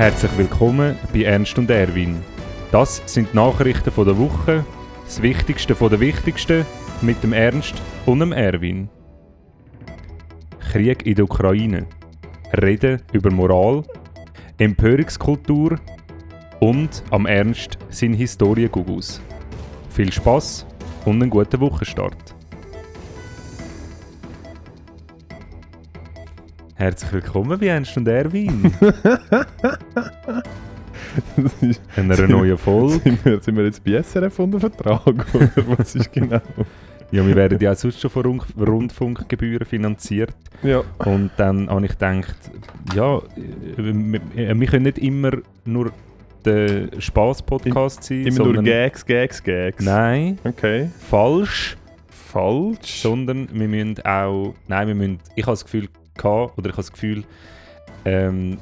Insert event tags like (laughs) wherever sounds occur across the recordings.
Herzlich willkommen bei Ernst und Erwin. Das sind die Nachrichten von der Woche, das Wichtigste von der Wichtigsten mit dem Ernst und dem Erwin. Krieg in der Ukraine, Reden über Moral, Empörungskultur und am Ernst sind Historien-Gugus. Viel Spaß und einen guten Wochenstart. Herzlich willkommen bei Ernst und Erwin. (laughs) In einer neuen Folge. sind, wir, sind wir jetzt bei SRF unter Vertrag oder was ist genau? Ja, wir werden ja auch sonst schon von Rund Rundfunkgebühren finanziert. Ja. Und dann habe ich gedacht, ja, äh, wir, wir können nicht immer nur der Spaß-Podcast sein, Immer nur Gags, Gags, Gags. Nein, Okay. falsch. Falsch. Sondern wir müssen auch, nein, wir müssen, ich habe das Gefühl gehabt, oder ich habe das Gefühl, ähm,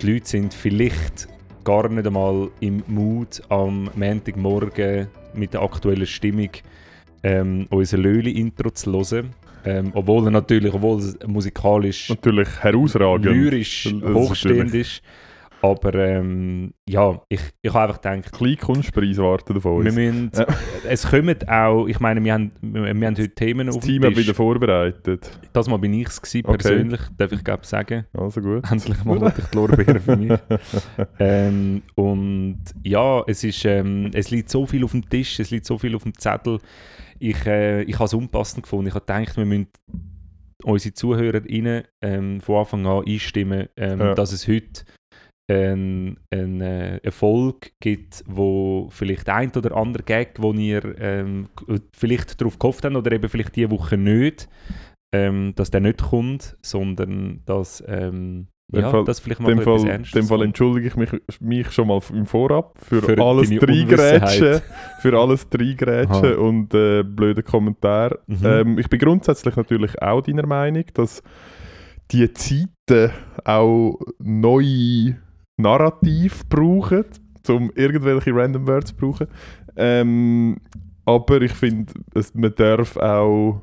die Leute sind vielleicht gar nicht einmal im Mut, am Montagmorgen mit der aktuellen Stimmung ähm, unser Löli-Intro zu hören. Ähm, obwohl er natürlich, obwohl es musikalisch, Natürlich herausragend. lyrisch hochstehend ist. Aber ähm, ja, ich, ich habe einfach gedacht, Kleinkunstpreis warten auf uns. wir müssen, Ja. es kommen auch, ich meine, wir haben, wir wir haben heute Themen das auf Team dem wieder Tisch. vorbereitet. Das mal bin ich es gewesen, Okay. persönlich, darf ich glaube sagen. Also gut. Endlich mal hatte ich die Lorbeeren für mich. (laughs) ähm, und ja, es, ist, ähm, es liegt so viel auf dem Tisch, es liegt so viel auf dem Zettel. Ich, äh, ich habe es unpassend gefunden. Ich habe gedacht, wir müssen unsere ZuhörerInnen ähm, von Anfang an einstimmen, ähm, Ja. dass es heute ein, ein äh, Erfolg gibt, wo vielleicht ein oder andere Gag, wo ihr ähm, vielleicht darauf gehofft habt oder eben vielleicht diese Woche nicht, ähm, dass der nicht kommt, sondern dass ähm, Dem ja, Fall- das vielleicht mal dem etwas Fall, Ernstes dem Fall entschuldige ich mich, mich schon mal im Vorab für, Für alles Unwissenheit. (laughs) für alles Reingrätschen Aha. und äh, blöde Kommentare. Mhm. Ähm, ich bin grundsätzlich natürlich auch deiner Meinung, dass die Zeiten auch neue Narrativ brauchen, um irgendwelche Random Words zu brauchen. Ähm, aber ich finde, man darf auch.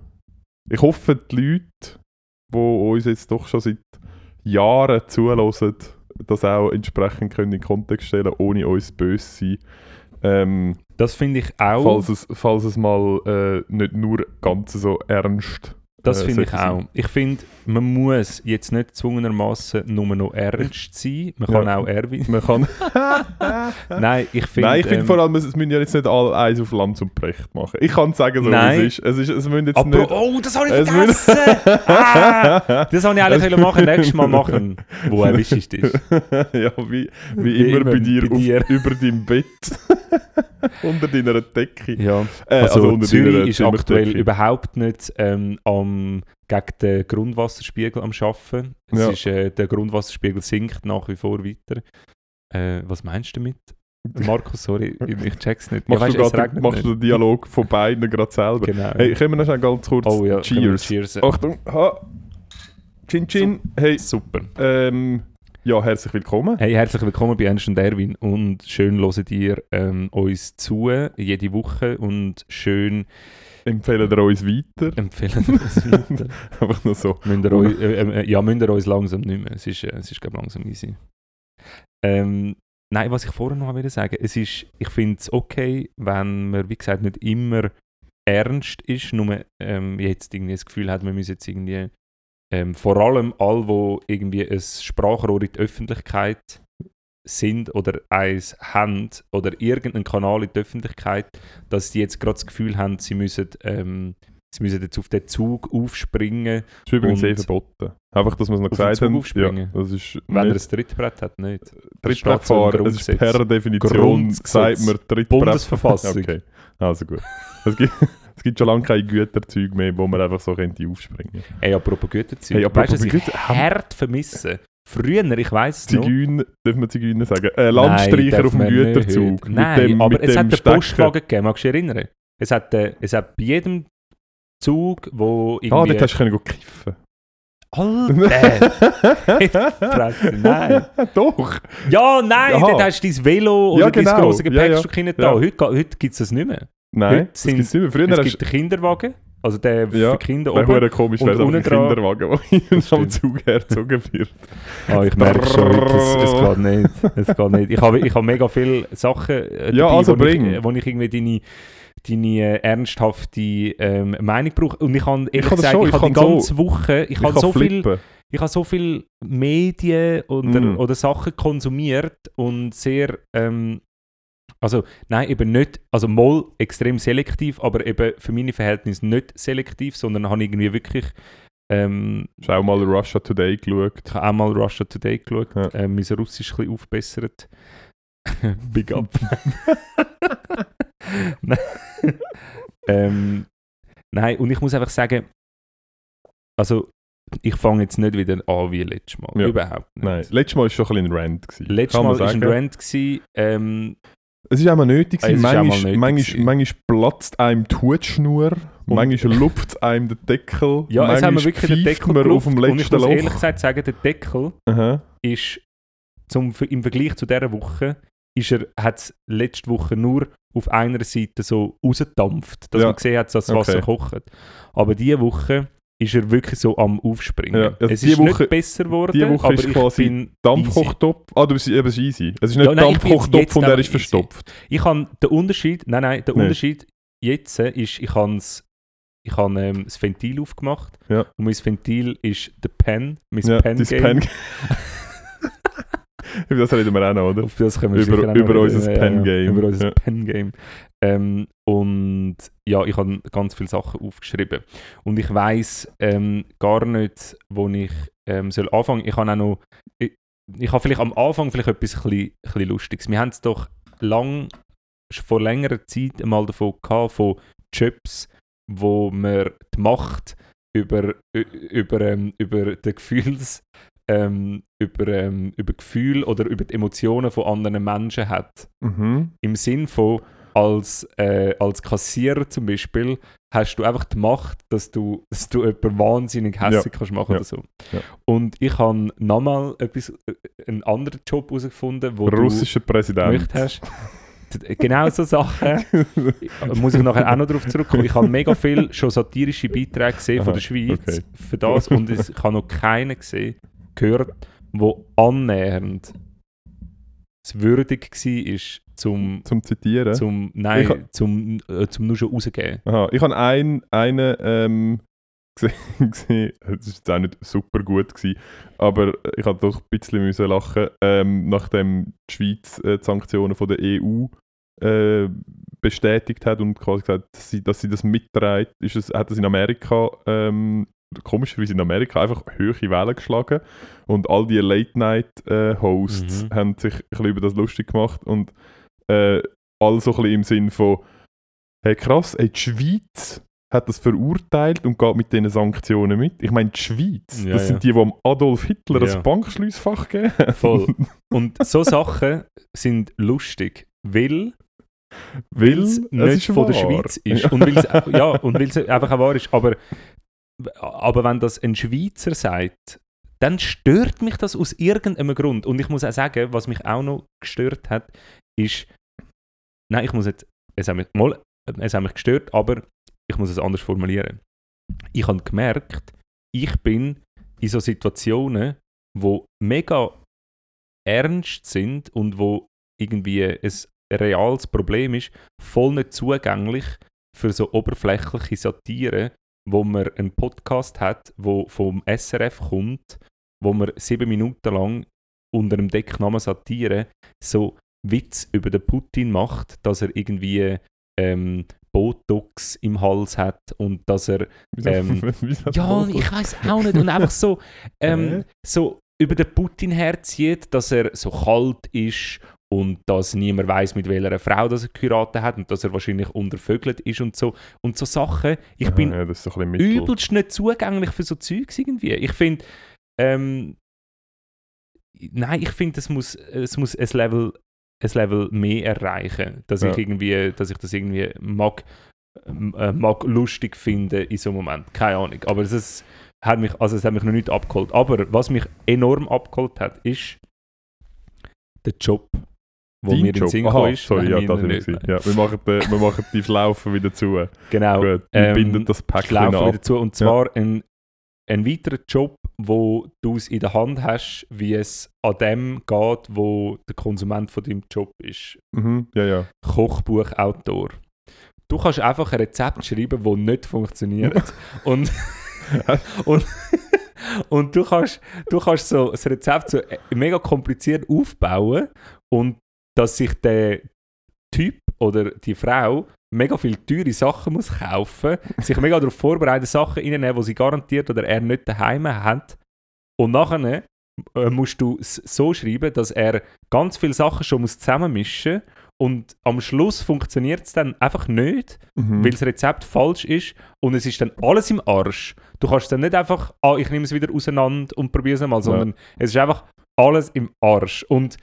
Ich hoffe, die Leute, die uns jetzt doch schon seit Jahren zulassen, das auch entsprechend können in den Kontext stellen, ohne uns böse zu sein. Ähm, das finde ich auch. falls, es, falls es mal äh, nicht nur ganz so ernst Das äh, finde ich sein. auch. Ich finde, man muss jetzt nicht zwungenermassen nur noch ernst sein. Man kann Ja. auch Erwin. Man kann. (laughs) Nein, ich finde. Nein, ich finde ähm, vor allem, es müssen ja jetzt nicht alle eins auf Lanz und Brecht machen. Ich kann sagen, so Nein. wie es ist. Es, ist. es müssen jetzt Aber, nicht. oh, das habe ich Es vergessen! ah, das habe ich eigentlich (laughs) machen, nächstes Mal machen. Wo erwischt ist das? (laughs) ja, wie, wie Wie immer, immer bei dir, bei dir. Auf, über deinem Bett. unter deiner Decke. Ja, Äh, also, unter Zürich ist aktuell überhaupt nicht ähm, am, gegen den Grundwasserspiegel am Schaffen. Es Ja. ist, äh, der Grundwasserspiegel sinkt nach wie vor weiter. Äh, was meinst du damit? Markus, sorry, (laughs) ich check's nicht. Machst, weisst, du, es grad, machst nicht. du den Dialog von beiden gerade selber? Genau. Hey, können wir noch schnell ganz kurz oh ja, Cheers. cheers. Achtung, ha. Chin Chin. Hey, Super. ähm, ja, herzlich willkommen. Hey, herzlich willkommen bei Ernst und Erwin und schön hören ihr ähm, uns zu, jede Woche und schön Empfehlen wir uns weiter. empfehlen wir uns (laughs) weiter. Einfach nur so. müsst ihr euch, äh, äh, ja, müsst ihr uns langsam nicht mehr. Es ist, äh, es ist glaube langsam easy. Ähm, nein, was ich vorher noch wollte sagen, es ist, ich finde es okay, wenn man, wie gesagt, nicht immer ernst ist, nur ähm, jetzt irgendwie das Gefühl hat, man müsse jetzt irgendwie ähm, vor allem all, wo irgendwie ein Sprachrohr in die Öffentlichkeit sind oder eins haben oder irgendeinen Kanal in die Öffentlichkeit, dass die jetzt gerade das Gefühl haben, sie müssen, ähm, sie müssen jetzt auf den Zug aufspringen, Das ist übrigens eh verboten. Einfach, dass wir es noch gesagt aufspringen? Ja, das ist wenn er ein Trittbrett hat, nicht. Das Trittbrettfahren. Es ist per Definition Grundgesetz. sagt man Trittbrett. Bundesverfassung. (laughs) Okay, also gut. Es gibt, (laughs) es gibt schon lange keine Güterzüge mehr, wo man einfach so könnte aufspringen Hey, apropos Güterzüge. Hey, apropos weißt du, was ich Güter- hart vermisse? Früher, ich weiss es noch. Zigeuner, dürfen wir Zigeuner sagen? Äh, Landstreicher Nein, auf dem darf man Güterzug. Nein, aber es hat den Stecker. Postwagen gegeben, magst du dich erinnern? Es hat, äh, es hat bei jedem Zug, wo Ah, irgendwie... dort hast du können kiffen. Alter! (laughs) Nein. (laughs) Doch! Ja, nein, Aha. dort hast du dein Velo oder Ja, genau. dein grosses Ja, ja. Gepäckstück hinten Ja. da. Heute, heute gibt es das nicht mehr. Nein, Heute das sind- gibt's nicht mehr. Früher es hast gibt den Kinderwagen, Also der Ja, für Kinder Wäre oben. hure komisch, wäre so ein Kinderwagen, (laughs) ihnen am. Zug hergezogen wird. Ah, ich merke schon, es, es geht nicht. Es geht nicht. Ich habe, ich habe mega viele Sachen äh, Ja, also wo, bring. ich, wo ich irgendwie deine, deine äh, ernsthafte ähm, Meinung brauche. Und ich kann ehrlich kann schon, ich, ich habe die kann so- ganze Woche, ich, Ich habe so viel, flippen. ich habe so viel Medien oder, Mm. oder Sachen konsumiert und sehr, ähm, also nein, eben nicht, also mal extrem selektiv, aber eben für meine Verhältnisse nicht selektiv, sondern habe irgendwie wirklich, ähm, Schau mal Russia Today geschaut. ich habe auch mal Russia Today geschaut, Ja. äh, mein Russisch ein bisschen aufbessert. (laughs) Big up. Nein. (laughs) ähm, nein, und ich muss einfach sagen, also ich fange jetzt nicht wieder an wie letztes Mal. Ja. Überhaupt nicht. Nein, letztes Mal war schon ein bisschen ein Rant. Gewesen. Letztes Mal war ein. Rant. Gewesen, ähm, Es ist auch mal nötig. Es manchmal, nötig manchmal, manchmal platzt einem die Hutschnur, manchmal lupft einem der Deckel. (laughs) ja, es haben wir manchmal wirklich den Deckel man auf dem gelupft. Und ich letzten muss ehrlich Loch. gesagt sagen, der Deckel Aha. ist zum, im Vergleich zu dieser Woche ist er, hat es letzte Woche nur auf einer Seite so rausgedampft, dass Ja. man gesehen hat, dass das Wasser Okay. kocht. Aber diese Woche ist er wirklich so am Aufspringen. Ja, also es die ist Woche- nicht besser geworden, die Woche aber ist ich quasi. Dampfkochtopf. Ah, du bist eben easy. Es ist nicht Ja, Dampfkochtopf und er ist easy. verstopft. Ich habe den Unterschied, nein, nein, der Nicht. Unterschied jetzt ist, ich habe ich habe ähm, das Ventil aufgemacht Ja. und mein Ventil ist der Pen, mein Ja, Pen dein Game. Pen (laughs) Über das reden wir auch noch, oder? Auf das können wir Über- über noch unser Pen-Game. Über unser Ja. Pen-Game. Ähm, und ja, ich habe ganz viele Sachen aufgeschrieben. Und ich weiß ähm, gar nicht, wo ich ähm, soll anfangen. Ich habe auch noch, ich, ich habe vielleicht am Anfang vielleicht etwas ein bisschen, Lustiges. Wir haben es doch lang, vor längerer Zeit einmal davon gehabt, von Jobs, wo man die Macht über, über, ähm, über den Gefühls ähm, über, ähm, über Gefühl oder über die Emotionen von anderen Menschen hat. Mhm. Im Sinn von, als, äh, als Kassierer zum Beispiel, hast du einfach die Macht, dass du, dass du jemanden wahnsinnig hässlich kannst machen Ja. oder so. Ja. Und ich habe nochmal etwas, äh, einen anderen Job herausgefunden, wo Russischer du Präsident. möchtest hast. Genau so Sachen. (laughs) muss ich nachher auch noch darauf zurückkommen. Ich habe mega viel schon satirische Beiträge gesehen von Aha, der Schweiz okay. für das und ich habe noch keinen gesehen, gehört, wo annähernd es würdig war, zum, Zum Zitieren. zum, nein, ha- zum, äh, zum nur schon rausgeben. Aha, ich habe einen, einen ähm, (laughs) gesehen, gesehen, das jetzt auch nicht super gut, gewesen, aber ich habe doch ein bisschen müssen lachen, ähm, nachdem die Schweiz äh, die Sanktionen von der EU äh, bestätigt hat und quasi gesagt, dass sie, dass sie das mitträgt, ist es, hat es in Amerika, ähm, komischerweise in Amerika, einfach hohe Wellen geschlagen und all die Late-Night-Hosts Mhm. haben sich ein bisschen über das lustig gemacht und äh, all so ein bisschen im Sinn von Hey, krass, ey, die Schweiz hat das verurteilt und geht mit diesen Sanktionen mit. Ich meine, die Schweiz, Ja, das ja. sind die, die am Adolf Hitler Ja. ein Bankschliessfach haben. Voll. (laughs) Und so Sachen sind lustig, weil Weil es nicht von der wahr. Schweiz ist. Und weil es, ja, und weil es einfach auch wahr ist. Aber, aber wenn das ein Schweizer sagt, dann stört mich das aus irgendeinem Grund. Und ich muss auch sagen, was mich auch noch gestört hat, ist, nein, ich muss jetzt, es hat mich, mal, es hat mich gestört, aber ich muss es anders formulieren. Ich habe gemerkt, ich bin in so Situationen, wo mega ernst sind und wo irgendwie ein reales Problem ist, voll nicht zugänglich für so oberflächliche Satire, wo man einen Podcast hat, wo vom SRF kommt, wo man sieben Minuten lang unter dem Decknamen Satire so Witz über den Putin macht, dass er irgendwie ähm, Botox im Hals hat und dass er Ähm, (laughs) ja, ich weiß auch nicht. Und einfach so, (laughs) ähm, so über den Putin herzieht, dass er so kalt ist und dass niemand weiß, mit welcher Frau das er geheiratet hat und dass er wahrscheinlich untervögelt ist und so. Und so Sachen. Ich Aha, bin ja, übelst nicht zugänglich für so Zeugs irgendwie. Ich finde, ähm, nein, ich finde, es muss, es muss ein Level, ein Level mehr erreichen, dass Ja. ich irgendwie, dass ich das irgendwie mag, äh, mag lustig finde in so einem Moment. Keine Ahnung. Aber es ist, hat mich, also es hat mich noch nicht abgeholt. Aber was mich enorm abgeholt hat, ist der Job wo Dein mir in Job? Sinn Aha, ist. sorry, ja, das nicht. ja, wir machen, den, wir machen die Schlaufe wieder zu. Genau. Gut, Ähm, wir binden das Päckchen ab. wieder zu. Und zwar ein, ein weiterer Job, wo du es in der Hand hast, wie es an dem geht, wo der Konsument von deinem Job ist. Mhm, ja, ja. Kochbuchautor. Du kannst einfach ein Rezept schreiben, das nicht funktioniert. und, (laughs) und, und du kannst, du kannst so das Rezept so mega kompliziert aufbauen und dass sich der Typ oder die Frau mega viel teure Sachen muss kaufen, (laughs) sich mega darauf vorbereiten, Sachen reinnehmen, die sie garantiert oder er nicht daheim hat. Und nachher äh, musst du es so schreiben, dass er ganz viele Sachen schon muss zusammenmischen und am Schluss funktioniert es dann einfach nicht, Mhm. weil das Rezept falsch ist und es ist dann alles im Arsch. Du kannst dann nicht einfach, ah, ich nehme es wieder auseinander und probiere es einmal, sondern es ist einfach alles im Arsch. Und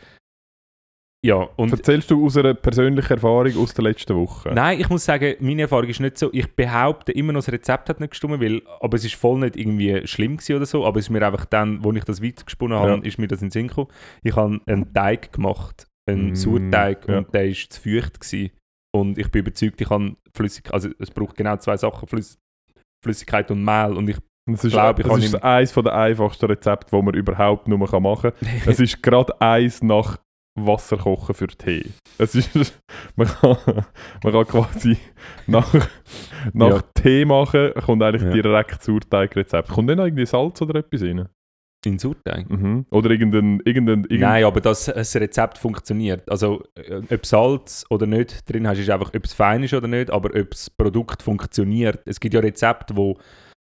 ja, und Erzählst du aus einer persönlichen Erfahrung aus der letzten Woche? Nein, ich muss sagen, meine Erfahrung ist nicht so. Ich behaupte immer noch, das Rezept hat nicht gestimmt, weil, aber es ist voll nicht irgendwie schlimm gewesen oder so. Aber es ist mir einfach dann, wo ich das weitergesponnen habe, Ja. ist mir das in den Sinn gekommen. Ich habe einen Teig gemacht, einen Mm, Sauerteig, ja. und der ist zu feucht gewesen. Und ich bin überzeugt, ich habe Flüssigkeit, also es braucht genau zwei Sachen, Flüss Flüssigkeit und Mehl. Und ich Das ist, glaub, ich das ist eines der einfachsten Rezepte, die man überhaupt nur machen kann. (laughs) Es ist gerade eins nach Wasser kochen für Tee. Es ist, (laughs) man, kann, man kann quasi nach, nach Ja. Tee machen, kommt eigentlich Ja. direkt Sauerteigrezept. Kommt nicht noch irgendwie Salz oder etwas rein? in Sauerteig. Mhm. Oder irgendein... irgendein, irgendein Nein, aber dass das Rezept funktioniert. Also, äh, ob Salz oder nicht drin hast, ist einfach, ob es fein ist oder nicht, aber ob das Produkt funktioniert. Es gibt ja Rezepte, wo,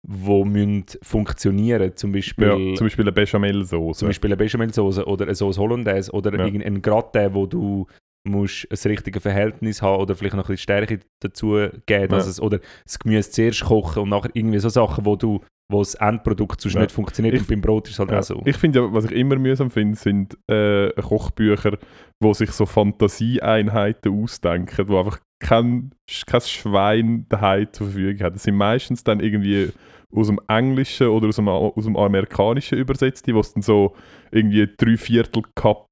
wo müssen funktionieren Zum Beispiel, ja, zum Beispiel eine Bechamel-Sauce. zum Beispiel eine Bechamelsauce oder eine Sauce Hollandaise oder Ja. irgendein Gratin, wo du musst ein richtiges Verhältnis haben oder vielleicht noch ein bisschen Stärke dazu geben, dass Ja. es, oder das Gemüse zuerst kochen und nachher irgendwie so Sachen, wo du wo das Endprodukt sonst Ja. nicht funktioniert Ich- und beim Brot ist es halt Ja. auch so. Ich finde ja, was ich immer mühsam finde, sind äh, Kochbücher, wo sich so Fantasieeinheiten ausdenken, wo einfach kein, kein Schwein daheim zur Verfügung hat. Das sind meistens dann irgendwie aus dem Englischen oder aus dem, aus dem Amerikanischen übersetzte, wo es dann so irgendwie drei Viertel Cup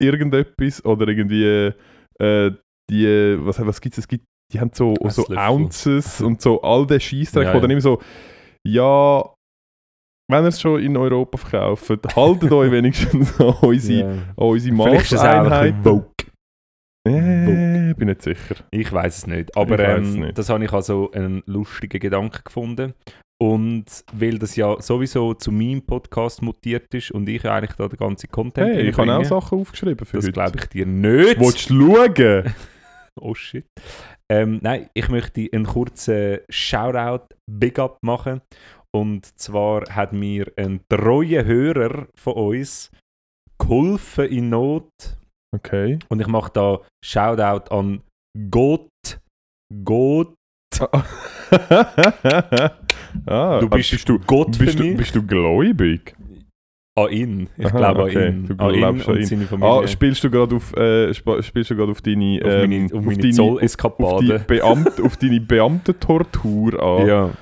irgendetwas oder irgendwie äh, die, was, was gibt es? Es gibt, die haben so, so. Ounces und so all der Scheissdreck, Ja, wo dann immer so, ja, wenn ihr es schon in Europa verkauft, haltet euch (laughs) wenigstens an unsere, Ja. an unsere Maßeinheiten. Vogue. Äh, bin nicht sicher. Ich weiß es nicht. Aber ähm, nicht. das habe ich also einen lustigen Gedanken gefunden. Und weil das ja sowieso zu meinem Podcast mutiert ist und ich eigentlich da den ganzen Content Hey, ich habe auch Sachen aufgeschrieben für Das heute. glaube ich dir nicht. Willst du schauen? (laughs) Oh shit. Ähm, nein, ich möchte einen kurzen Shoutout, Big Up machen. Und zwar hat mir ein treuer Hörer von uns geholfen in Not. Okay. Und ich mache da Shoutout an Gott. Gott. (laughs) ah, Du bist, bist du, Gott bist, du, bist du gläubig? An ihn. Ich glaube okay. an ihn. Du an ihn an und ihn. seine Familie. Ah, spielst du gerade auf, äh, sp- spielst du auf deine, auf meine, ähm, auf meine deine, auf, auf, die Zolleskapade. Beamt, auf deine Beamtentortur an? Ja. Auf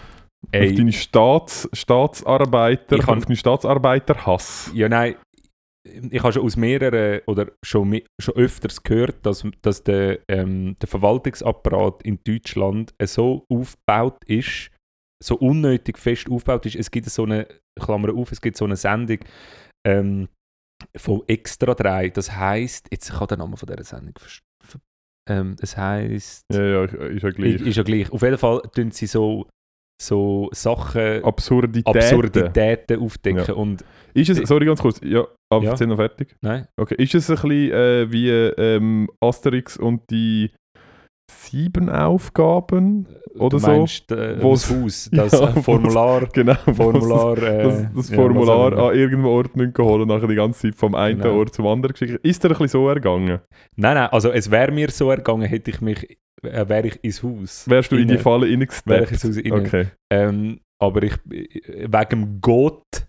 Ey, deine Staats, Staatsarbeiter, Ich kann- auf deinen Staatsarbeiterhass. ja, nein. Ich habe schon aus mehreren oder schon, schon öfters gehört, dass, dass der, ähm, der Verwaltungsapparat in Deutschland so aufgebaut ist, so unnötig fest aufgebaut ist. Es gibt so eine, Klammer auf, es gibt so eine Sendung ähm, von Extra 3. Das heisst, jetzt ich habe den Namen von dieser Sendung ähm, Es heisst, Ja, ja, ist ja gleich. ist, ja gleich. Auf jeden Fall tun sie so, so Sachen, Absurditäten. Absurditäten aufdecken. Und Ist es, sorry, ganz kurz. Ja, aber Ja. erzähl noch fertig. nein, Okay, ist es ein bisschen äh, wie ähm, Asterix und die sieben Aufgaben oder du so? meinst, äh, Wo's- (laughs) das Haus, das Ja, äh, Formular, (laughs) Genau, Formular, äh, das, das Formular an irgendeinem Ort müssen holen und nachher die ganze Zeit vom einen Genau. Ort zum anderen geschickt. Ist dir ein bisschen so ergangen? Nein, nein, also es wäre mir so ergangen, hätte ich mich, äh, wäre ich ins Haus. Wärst du in die Rein- Falle Wäre ich reingesteppt? ins Haus rein. Okay. Ähm, aber ich, äh, wegen Gott,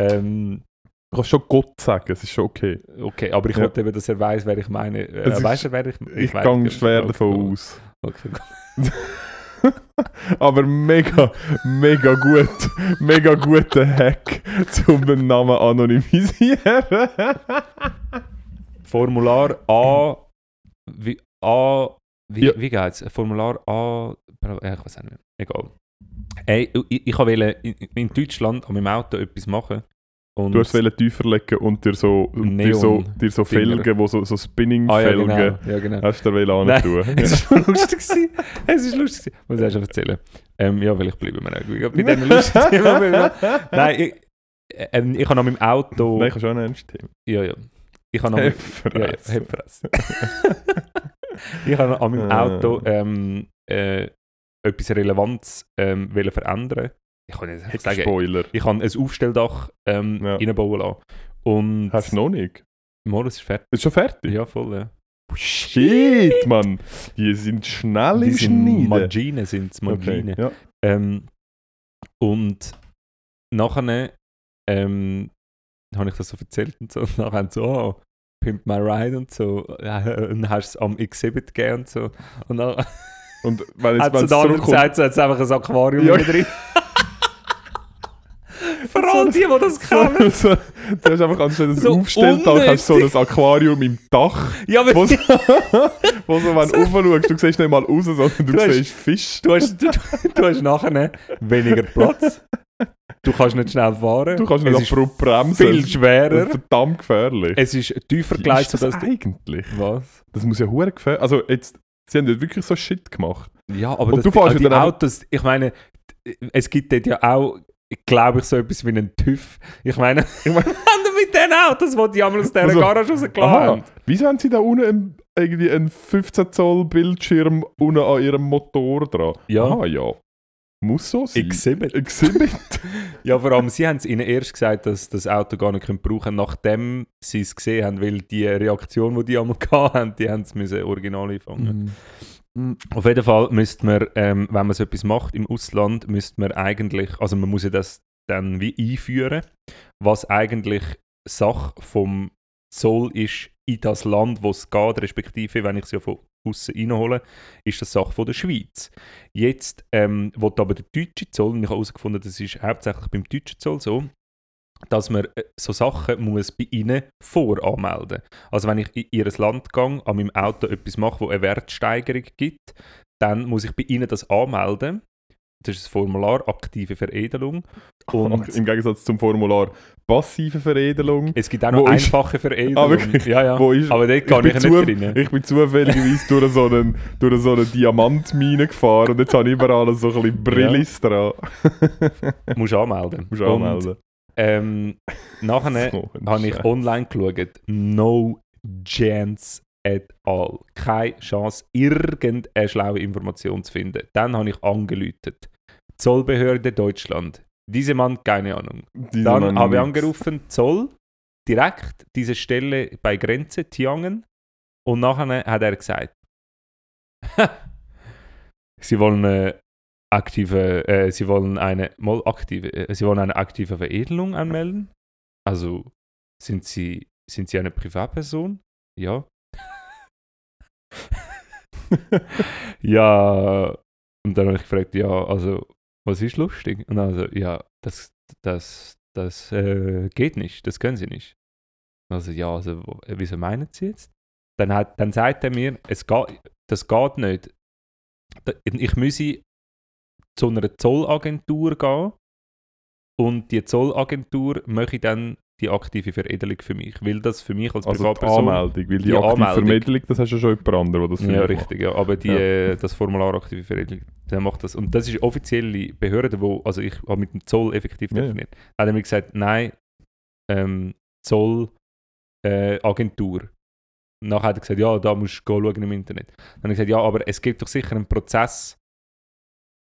ähm, Du kannst schon Gott sagen, es ist schon okay. okay, aber ich Ja. wollte eben, dass er weiß, wer ich meine. Äh, ist- weißt du, wer ich Ich, weiss gehe nicht. schwer Okay, davon aus. Okay. (laughs) Aber mega, mega gut, mega guter Hack, um den Namen anonymisieren. (laughs) Formular A. Wie, A. Wie, Ja. wie geht's? Formular A. Ich weiß nicht mehr. Egal. Ey, ich, ich wollte in, in Deutschland an meinem Auto etwas machen. Und Du hast es tiefer legen und dir so, und dir so, dir so. Felgen, wo so, so ah, ja, Spinning-Felgen, genau. Ja, genau. hast du dir Nein, tun. (laughs) Es war (laughs) lustig. gewesen. Es ist lustig. Was hast du erzählen? Ähm, ja, vielleicht bleiben wir auch bei diesem lustigen Thema. Nein, ich, ähm, ich habe an meinem Auto. Nein, ich habe schon ein ernstes Thema. Ja, ja. Ich habe an meinem, ja, ja, ich habe an meinem. Auto ähm, äh, etwas Relevantes ähm, wollen verändern. Ich kann nicht sagen, Spoiler. ich habe ein Aufstelldach ähm, Ja. reinbauen lassen. Und Hast du noch nicht? Morgen ist fertig. Ist schon fertig? Ja, voll, ja. Shit, Mann. Die sind schnell Die im Schneiden. Magine, sind es Magine. Okay, ja. Ähm, und nachher ähm, habe ich das so erzählt und so. (laughs) Und nachher so, oh, Pimp My Ride und so. Äh, Und hast es am X7 gegeben und so. Und dann Und (laughs) hat es, da es zurückkommt... gesagt, so hat es einfach ein Aquarium Ja. drin. (laughs) (laughs) Vor allem die, die das kennen. so, du hast einfach anstatt ein So Aufstelldach, hast du so ein Aquarium im Dach, Ja, aber wo, (laughs) so, wo so, wenn du raufschaust, du siehst nicht mal raus, sondern du, Du siehst Fisch. du hast, du, du hast nachher weniger Platz. Du kannst nicht schnell fahren. Du kannst nicht abrupt bremsen. viel Das schwerer. ist verdammt gefährlich. Es ist tiefer Wie gelegt, ist das eigentlich? Was? Das muss ja hure gefährlich... Also jetzt, sie haben ja wirklich so Shit gemacht. Ja, aber Und das, du fährst die einfach- Autos, ich meine, es gibt dort ja auch, glaube ich, so etwas wie einen TÜV. Ich meine, (laughs) Ich meine- mit den Autos, die die einmal aus dieser Also, Garage rausgelassen Aha, haben. wieso haben sie da unten einen, irgendwie einen 15 Zoll Bildschirm unten an ihrem Motor dran? Ja. Aha, ja. Muss so sein. Exhibit. Exhibit. (laughs) Ja, vor allem, sie haben es ihnen erst gesagt, dass das Auto gar nicht können brauchen nachdem sie es gesehen haben, weil die Reaktion, die die einmal (laughs) hatten, die haben es müssen original einfangen. Mhm. Auf jeden Fall müsste man, ähm, wenn man so etwas macht im Ausland, müsste man eigentlich, also man muss ja das dann wie einführen, was eigentlich Sache vom Zoll ist in das Land, wo es geht, respektive, wenn ich es ja von außen reinhole, ist das Sache von der Schweiz. Jetzt ähm, will aber der deutsche Zoll, und ich habe herausgefunden, das ist hauptsächlich beim deutschen Zoll so, dass man äh, so Sachen muss bei ihnen voranmelden. Also wenn ich in ihr Land gehe, an meinem Auto etwas mache, wo eine Wertsteigerung gibt, dann muss ich bei ihnen das anmelden. Das ist das Formular aktive Veredelung. (laughs) Und Im Gegensatz zum Formular passive Veredelung. es gibt auch noch Wo ist- einfache Veredelung. Ah, wirklich? (laughs) Ja, ja. Wo ist, Aber dort kann ich, zu- nicht rein. Ich bin zufälligerweise durch so einen, durch so eine Diamantmine gefahren und jetzt habe ich überall so ein bisschen Brillis dran. Musst anmelden. Musst du Und, anmelden. Ähm, nachher (laughs) So habe ich online geschaut. No chance at all. Keine Chance, irgendeine schlaue Information zu finden. Dann habe ich angeläutet. Zollbehörde Deutschland. Diese Mann, keine Ahnung. Diese Dann Mann habe ich angerufen, Zoll, direkt diese Stelle bei Grenze, Tiangen. Und nachher hat er gesagt, (laughs) Sie wollen eine aktive, äh, Sie wollen eine mal aktive, äh, Sie wollen eine aktive Veredelung anmelden. Also sind Sie sind Sie eine Privatperson? Ja. (laughs) ja. Und dann habe ich gefragt, ja, also was ist lustig? Und also, ja, das, das, das äh, geht nicht, das können Sie nicht. Also ja, also äh, wieso meinen Sie jetzt? Dann, hat, dann sagt er mir, es geht, das geht nicht. Ich müsse zu einer Zollagentur gehen und die Zollagentur möchte dann die aktive Veredelung für mich. Will das für mich als Also die Privatperson... Anmeldung, weil die, Die aktive Anmeldung. Vermittlung, das hast ja schon jemand anderes, der das Ja, richtig, ja. Aber die, Ja. äh, das Formular aktive Veredelung, der macht das. Und das ist offizielle Behörde, wo, also ich habe mit dem Zoll effektiv Ja, ja. Da hat er mir gesagt, nein, ähm, Zoll äh, Agentur. Nachher hat er gesagt, ja, da musst du schauen im Internet. Dann habe ich gesagt, ja, aber es gibt doch sicher einen Prozess,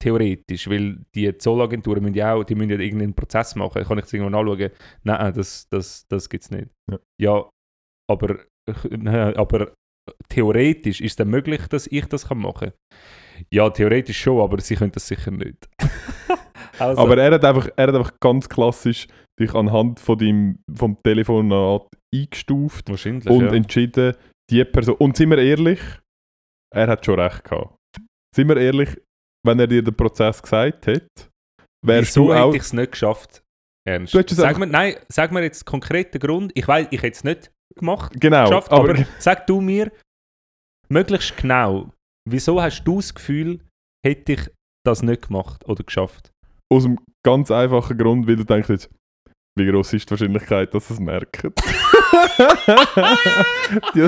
theoretisch, weil die Zollagenturen müssen ja auch, die müssen ja irgendeinen Prozess machen. Kann ich das irgendwann anschauen? Nein, das, das, das gibt es nicht. Ja. ja aber, nein, aber theoretisch ist es dann möglich, dass ich das kann machen kann? Ja, theoretisch schon, aber sie können das sicher nicht. (laughs) also, Aber er hat, einfach, er hat einfach ganz klassisch dich anhand von deinem, vom Telefonat eingestuft wahrscheinlich, und ja. entschieden, die Person. Und sind wir ehrlich, er hat schon recht gehabt. Sind wir ehrlich, wenn er dir den Prozess gesagt hätte, wärst Wieso du auch. hätte ich es nicht geschafft? Ernst. Du hättest es Sag mir, nein, sag mir jetzt konkret den Grund. Ich weiß, ich hätte es nicht gemacht, Genau, geschafft. aber- Aber, sag du mir möglichst genau, wieso hast du das Gefühl, hätte ich das nicht gemacht oder geschafft? Aus dem ganz einfachen Grund, weil du denkst wie groß ist die Wahrscheinlichkeit, dass es merken? (laughs) die,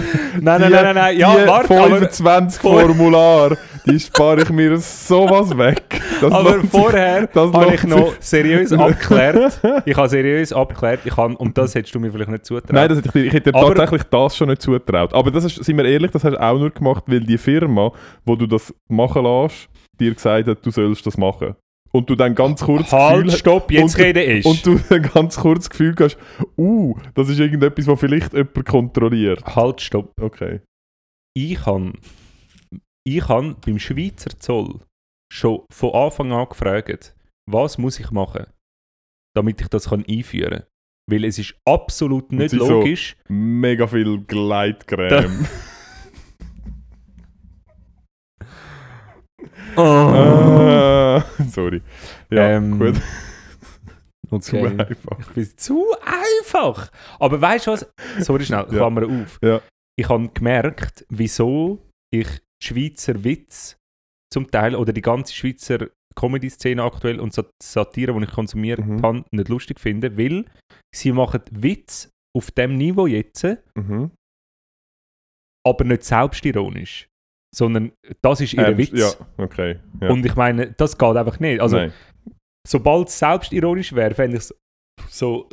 Nein, nein, nein, nein, nein. Ja, die warte, aber, 25 vor- Formular, die spare ich mir sowas weg. Das aber vorher habe ich noch seriös (laughs) abgeklärt. Ich habe seriös abgeklärt, ich habe, und das hättest du mir vielleicht nicht zutrauen. Nein, das hätte ich, ich hätte Aber- tatsächlich das schon nicht zutraut. Aber das ist, sind wir ehrlich, das hast du auch nur gemacht, weil die Firma, wo du das machen lässt, dir gesagt hat, du sollst das machen. Und du dann ganz kurz halt, Gefühl- stopp, jetzt und- rede ich. Und du dann ganz kurz das Gefühl hast, uh, das ist irgendetwas, was vielleicht jemand kontrolliert. halt, stopp. Okay. Ich habe ich han beim Schweizer Zoll schon von Anfang an gefragt, was muss ich machen, damit ich das kann einführen kann. Weil es ist absolut nicht sie so- logisch. Mega viel Gleitcreme. (laughs) Ah, (laughs) sorry. Ja, Ähm, gut. Zu okay. einfach. Ich bin zu einfach. Aber weißt du was? Sorry, schnell, Ja. Klammer auf. Ja. Ich habe gemerkt, wieso ich Schweizer Witz zum Teil oder die ganze Schweizer Comedy-Szene aktuell und Sat- Satire, die ich konsumiert Mhm. habe, nicht lustig finde, weil sie machen Witz auf dem Niveau jetzt, Mhm. aber nicht selbstironisch. Sondern das ist ihr Ernst? Witz. Ja, okay. Ja. Und ich meine, das geht einfach nicht. Also, Nein. sobald es selbstironisch wäre, fände ich es so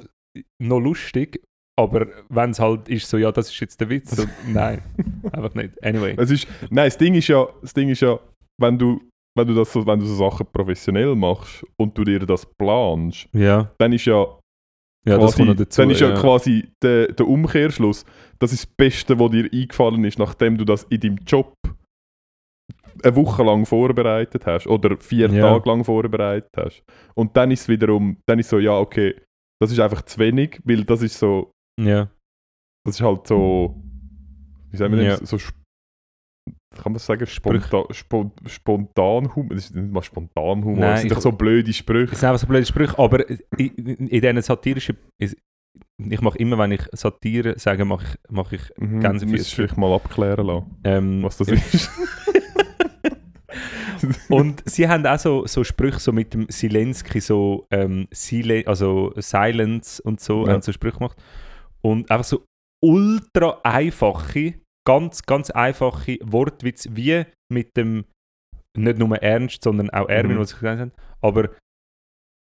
noch lustig. Aber wenn es halt ist, so, ja, das ist jetzt der Witz, so, (laughs) nein, einfach nicht. Anyway. Es ist, nein, das Ding ist ja, das Ding ist ja wenn, du, wenn, du das so, wenn du so Sachen professionell machst und du dir das planst, Ja, dann ist ja ja das quasi, kommt noch dazu. dann ist ja, ja. quasi der, der Umkehrschluss, das ist das Beste, was dir eingefallen ist, nachdem du das in deinem Job eine Woche lang vorbereitet hast oder vier Ja. Tage lang vorbereitet hast. Und dann ist es wiederum, dann ist so, ja, okay, das ist einfach zu wenig, weil das ist so, ja. das ist halt so, wie sagen wir Ja. so, sp- kann man sagen, spontan, spon, spontan Humor, das ist nicht mal spontan Humor, Nein, das sind doch so blöde Sprüche. Es sind einfach so blöde Sprüche, aber in, in, diesen satirischen. Ich mache immer, wenn ich Satire sage, mache ich, mache ich Mhm, Gänsefüßchen. müsstest du vielleicht mal abklären lassen, ähm, was das ist. (laughs) (laughs) Und sie haben auch so, so Sprüche so mit dem Zelensky, so ähm, Sile also Silence und so, Ja. haben so Sprüche gemacht. Und einfach so ultra einfache, ganz, ganz einfache Wortwitz, wie mit dem, nicht nur Ernst, sondern auch Erwin, Mhm. was ich gesagt habe. Aber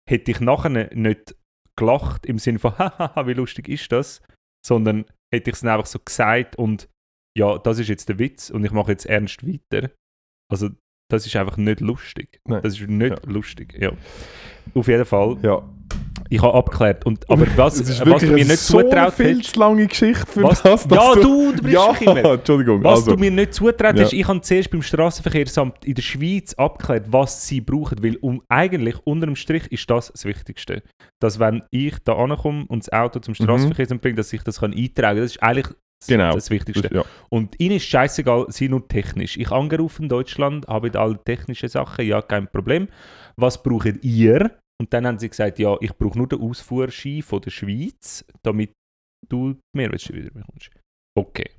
hätte ich nachher nicht gelacht im Sinne von, (laughs) hahaha, wie lustig ist das, sondern hätte ich es einfach so gesagt und ja, das ist jetzt der Witz und ich mache jetzt ernst weiter. Also, das ist einfach nicht lustig. Nein. Das ist nicht Ja. lustig, ja. Auf jeden Fall. ja. Ich habe abgeklärt. Und, aber (laughs) was, Es ist was du mir eine nicht so zutraut viel zu lange Geschichte für Was? das, ja, du... du, bist ja, immer. Entschuldigung. Was also, du mir nicht zutraut Ja. hast, ich habe zuerst beim Straßenverkehrsamt in der Schweiz abgeklärt, was sie brauchen, weil um, eigentlich unter dem Strich ist das das Wichtigste. Dass wenn ich da ankomme und das Auto zum Straßenverkehrsamt bringe, dass ich das kann eintragen kann. Das ist eigentlich Mhm. Genau. das Wichtigste. das, ja. Und ihnen ist scheißegal, sie nur technisch. Ich angerufen in Deutschland, habe alle technischen Sachen, ja, kein Problem. Was braucht ihr? Und dann haben sie gesagt, ja, ich brauche nur den Ausfuhrschein von der Schweiz, damit du Mehrwertsteuer wieder bekommst. Okay.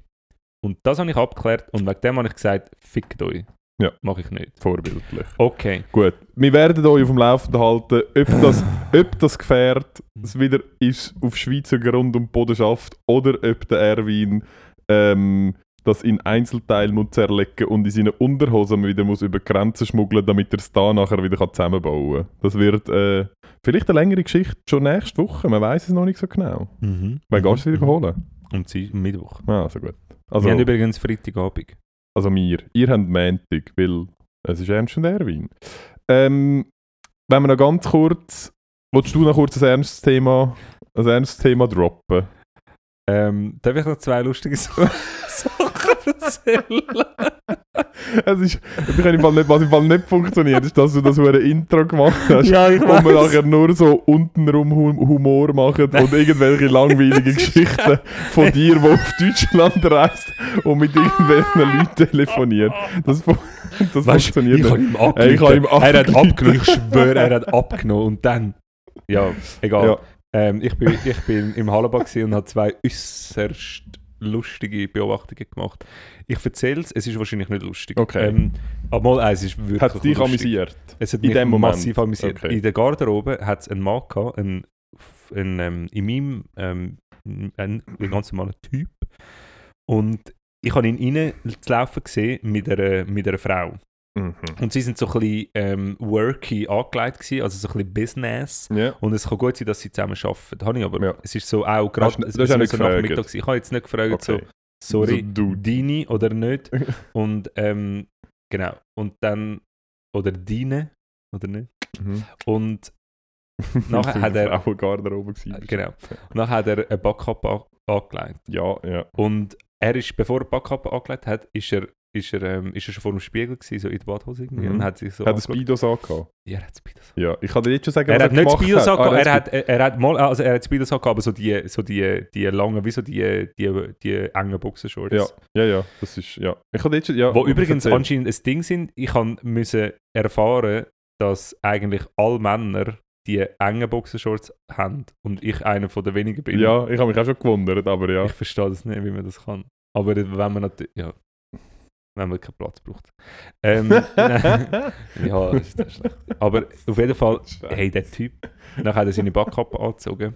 Und das habe ich abgeklärt und wegen dem habe ich gesagt, fickt euch. Ja. Mache ich nicht. Vorbildlich. Okay. Gut, wir werden euch auf dem Laufenden halten, ob das, ob das Gefährt es wieder ist auf Schweizer Grund und Boden schafft oder ob der Erwin ähm, das in Einzelteile muss zerlegen und in seinen Unterhosen wieder muss über Grenzen schmuggeln, damit er es da nachher wieder kann zusammenbauen kann. Das wird äh, vielleicht eine längere Geschichte schon nächste Woche, man weiß es noch nicht so genau. Mhm. Wann gehst du es wieder holen? Und sie am Mittwoch. Ah, also gut. wir Also, haben übrigens Freitagabend. Also wir. Ihr habt Montag, weil es ist Ernst und Erwin. Ähm, wenn wir noch ganz kurz... Willst du noch kurz ein ernstes Thema, ein ernstes Thema droppen? Ähm, darf ich noch zwei lustige (laughs) Sachen erzählen? (laughs) Es ist, ich kann im Fall nicht, was im Fall nicht funktioniert, ist, dass du das für ein Intro gemacht hast. ja, ich wo wir nachher nur so untenrum Hum- Humor machen und irgendwelche langweiligen (laughs) Geschichten von dir, die auf Deutschland reist und mit irgendwelchen Leuten telefoniert. Das, (laughs) das Weißt, funktioniert ich nicht. ihm abgenommen. Ey, ich habe ihm Er hat abgenommen. ich schwöre, er hat abgenommen. Und dann, ja, egal. Ja. Ähm, ich, bin, ich bin im Hallenbad und habe zwei äußerst lustige Beobachtungen gemacht. Ich erzähle es, es ist wahrscheinlich nicht lustig. Okay. Ähm, aber mal eins ist wirklich Hat es dich lustig. amüsiert? Es hat In mich dem Moment? massiv amüsiert. Okay. In der Garderobe hat es einen Mann gehabt, einen, einen, ähm, in meinem, ähm, ein, ein ganz normaler Typ. Und ich habe ihn rein zu laufen gesehen mit einer, mit einer Frau. Mhm. Und sie sind so ein bisschen ähm, worky angelegt gewesen, also so ein bisschen Business. Ja. Und es kann gut sein, dass sie zusammen arbeiten. Habe ich aber. Ja. Es ist so auch gerade, du hast ist so gefragt. Nachmittag. Ich habe jetzt nicht gefragt, Okay. so, sorry, So, du. Dini oder nicht. (laughs) Und und genau. Und dann, oder Dine, oder nicht. Mhm. Und (laughs) Nachher hat er- Frauengarderobe gewesen. äh, genau. Und dann hat er eine Backkappe an- angelegt. Ja, ja. Und er ist, bevor er Backkappe angelegt hat, ist er, ist er, ähm, ist er schon vor dem Spiegel gewesen, so in der Badhose irgendwie. Mhm. Und hat sich so Hat er. Speedos angehabt? Ja, er hat Speedos. Ja, ich kann dir jetzt schon sagen, Er was hat nicht gemacht Speedos Ah, angehabt, er er hat hat, er, er hat mal, also er hat Speedos angehabt, aber so die, so die, die langen, wie so die, die, die engen Boxershorts. Ja, ja, ja, das ist, ja. Ich kann dir jetzt schon, ja. Wo übrigens erzähl. anscheinend ein Ding sind, ich müssen erfahren, dass eigentlich alle Männer die engen Boxershorts haben und ich einer von den wenigen bin. Ja, ich habe mich auch schon gewundert, aber ja. Ich verstehe das nicht, wie man das kann. Aber wenn man natürlich, ja, wenn man keinen Platz braucht. Ähm, (laughs) (laughs) ja, das ist schlecht. Aber auf jeden Fall, hey, der Typ, dann hat er seine Backkappe angezogen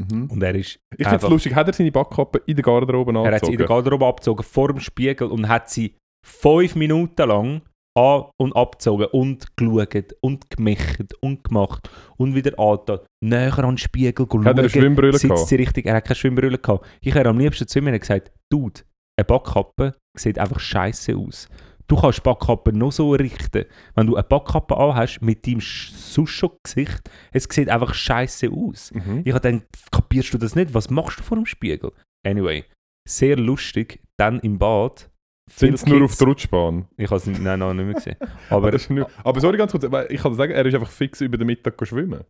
Mhm. und er ist Ich finde es lustig, hat er seine Backkappe in der Garderobe Er hat sie in der angezogen? Garderobe abgezogen, vor dem Spiegel und hat sie fünf Minuten lang an- und abgezogen und geschaut und gemischt und gemacht und wieder angetan. Näher an den Spiegel schauen. Hat er eine Schwimmbrille gehabt? sie richtig, er hat keine Schwimmbrille gehabt. Ich wäre am liebsten zu und gesagt, Dude, eine Backkappe sieht einfach scheiße aus. Du kannst Backkappe noch so richten. Wenn du eine Backkappe anhast mit deinem Suscho-Gesicht, es sieht einfach scheiße aus. Mhm. Ich habe gedacht, kapierst du das nicht? Was machst du vor dem Spiegel? Anyway, sehr lustig. Dann im Bad. Sind viele nur auf der Rutschbahn? Ich habe es nicht, nein, noch nicht mehr gesehen. (laughs) Aber, Aber nur, aber sorry ganz kurz, ich kann sagen, er ist einfach fix über den Mittag schwimmen.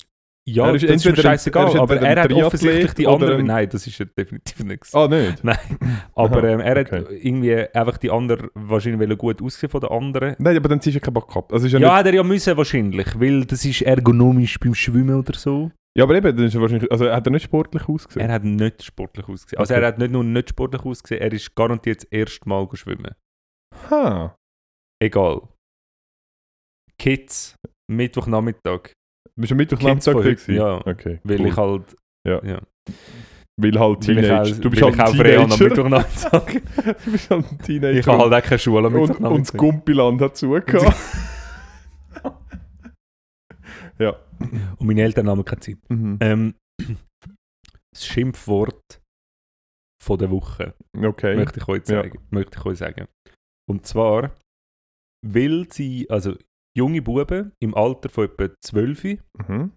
Ja, er das ist ist mir entweder ein- scheißegal. er ist aber entweder er hat offensichtlich die anderen. ein- Nein, das ist er definitiv nicht. gewesen. Ah, nicht? (laughs) Nein, aber ähm, er hat okay. irgendwie einfach die anderen wahrscheinlich gut aussehen von den anderen. Nein, aber dann ziehst du ja keine Backkappe. Also ist ja, Ja, nicht, hat er ja müssen wahrscheinlich, weil das ist ergonomisch beim Schwimmen oder so. ja, aber eben, dann ist er wahrscheinlich, also hat er nicht sportlich ausgesehen? Er hat nicht sportlich ausgesehen. Also Okay. er hat nicht nur nicht sportlich ausgesehen, er ist garantiert das erste Mal schwimmen. Ha. Egal. Kids, Mittwochnachmittag. Bist du Mittwoch von da heute, gewesen? ja. Okay. Weil cool. ich halt. Ja. ja. Weil halt Weil Teenager. auch, du bist weil halt ein habe am Teenager. Mittwochnachmittag. (laughs) du bist halt ein Teenager. ich habe halt auch keine Schule am und, und das. Gumpiland hat zugehört. (laughs) ja. Und meine Eltern haben keine Zeit. Mhm. Ähm, das Schimpfwort von der Woche Okay. möchte ich euch Ja. sagen. Möchte ich euch sagen. Und zwar, weil sie, also junge Buben im Alter von etwa 12 Mhm.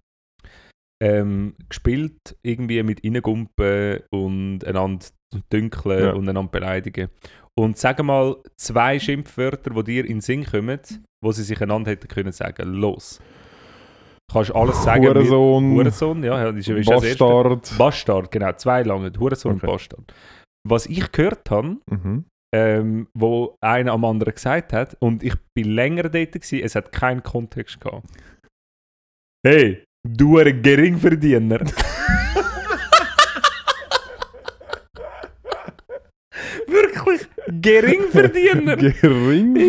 ähm, gespielt, irgendwie mit Innengumpen und einander dünkeln Ja. und einander beleidigen. Und sagen mal zwei Schimpfwörter, die dir in den Sinn kommen, wo sie sich einander hätten können sagen. Los. Kannst alles sagen. Hurensohn, Hurensohn, ja, ist, ist. Bastard. Bastard, genau, zwei lange. Hurensohn Okay. und Bastard. Was ich gehört habe, Mhm. Ähm, wo einer am anderen gesagt hat, und ich bin länger dort, gewesen, es hat keinen Kontext gehabt. Hey, du ein Geringverdiener. (laughs) Wirklich, Geringverdiener. Ich kann nicht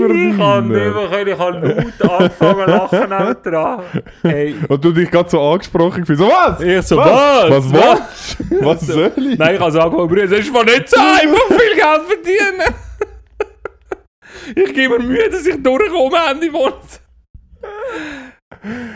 mehr ich habe laut angefangen zu lachen auch dran. Hey, Und du dich gerade so angesprochen gefühlt. So, was? ich so, Was? was? Was was? Was soll ich? Nein, ich habe so angefangen, Bruder, es ist von nicht so einfach viel Geld verdienen. ich gebe mir Mühe, dass ich durchkomme Ende Monat.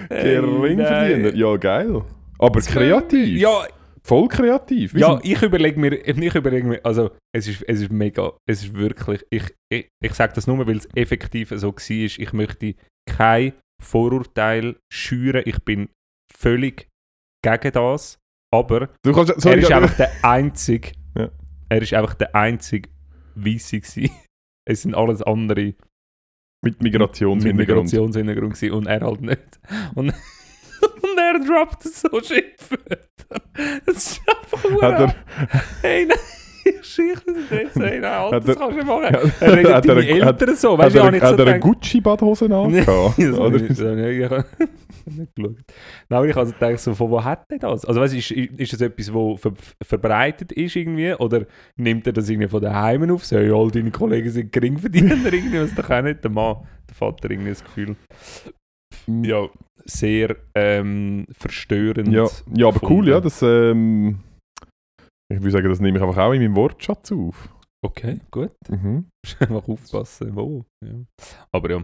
Geringverdiener. Ja, geil. Aber kreativ. Ja, Voll kreativ. Wir ja ich überlege mir, ich überlege mir, also es ist, es ist mega, es ist wirklich, ich, ich, ich sage das nur, weil es effektiv so war. Ich möchte kein Vorurteil schüren. Ich bin völlig gegen das. Aber kannst, er sorry, ist ja, einfach der einzige. (laughs) Ja. Er ist einfach der einzige Weisse gewesen. (laughs) Es sind alles andere mit mit Migrationshintergrund. Migrationshintergrund gewesen und er halt nicht. Und er droppt so Schimpfwörter. Das ist einfach er, Hey, nein. (laughs) Ist jetzt so, nein, Alter, das kannst du nicht machen. Er redet Hat er deine eine- Eltern so, Hat weißt du, ich habe nicht so hat er eine gedacht. Gucci-Badhose (laughs) Nee, angehabt? das habe ich (laughs) nicht. Geschaut. Nein, aber ich also gedacht, so, von wo hat er das? Also weißt, ist, ist das etwas, das ver verbreitet ist irgendwie? Oder nimmt er das irgendwie von daheim auf? So, ja, all deine Kollegen sind Geringverdiener irgendwie, was doch auch nicht. Der Mann, der Vater irgendwie das Gefühl. Ja, sehr ähm, verstörend. Ja, ja aber gefunden. cool, ja. Das, ähm, ich würde sagen, das nehme ich einfach auch in meinem Wortschatz auf. Okay, gut. Mhm. (laughs) Einfach aufpassen, wo. Ja. Aber ja.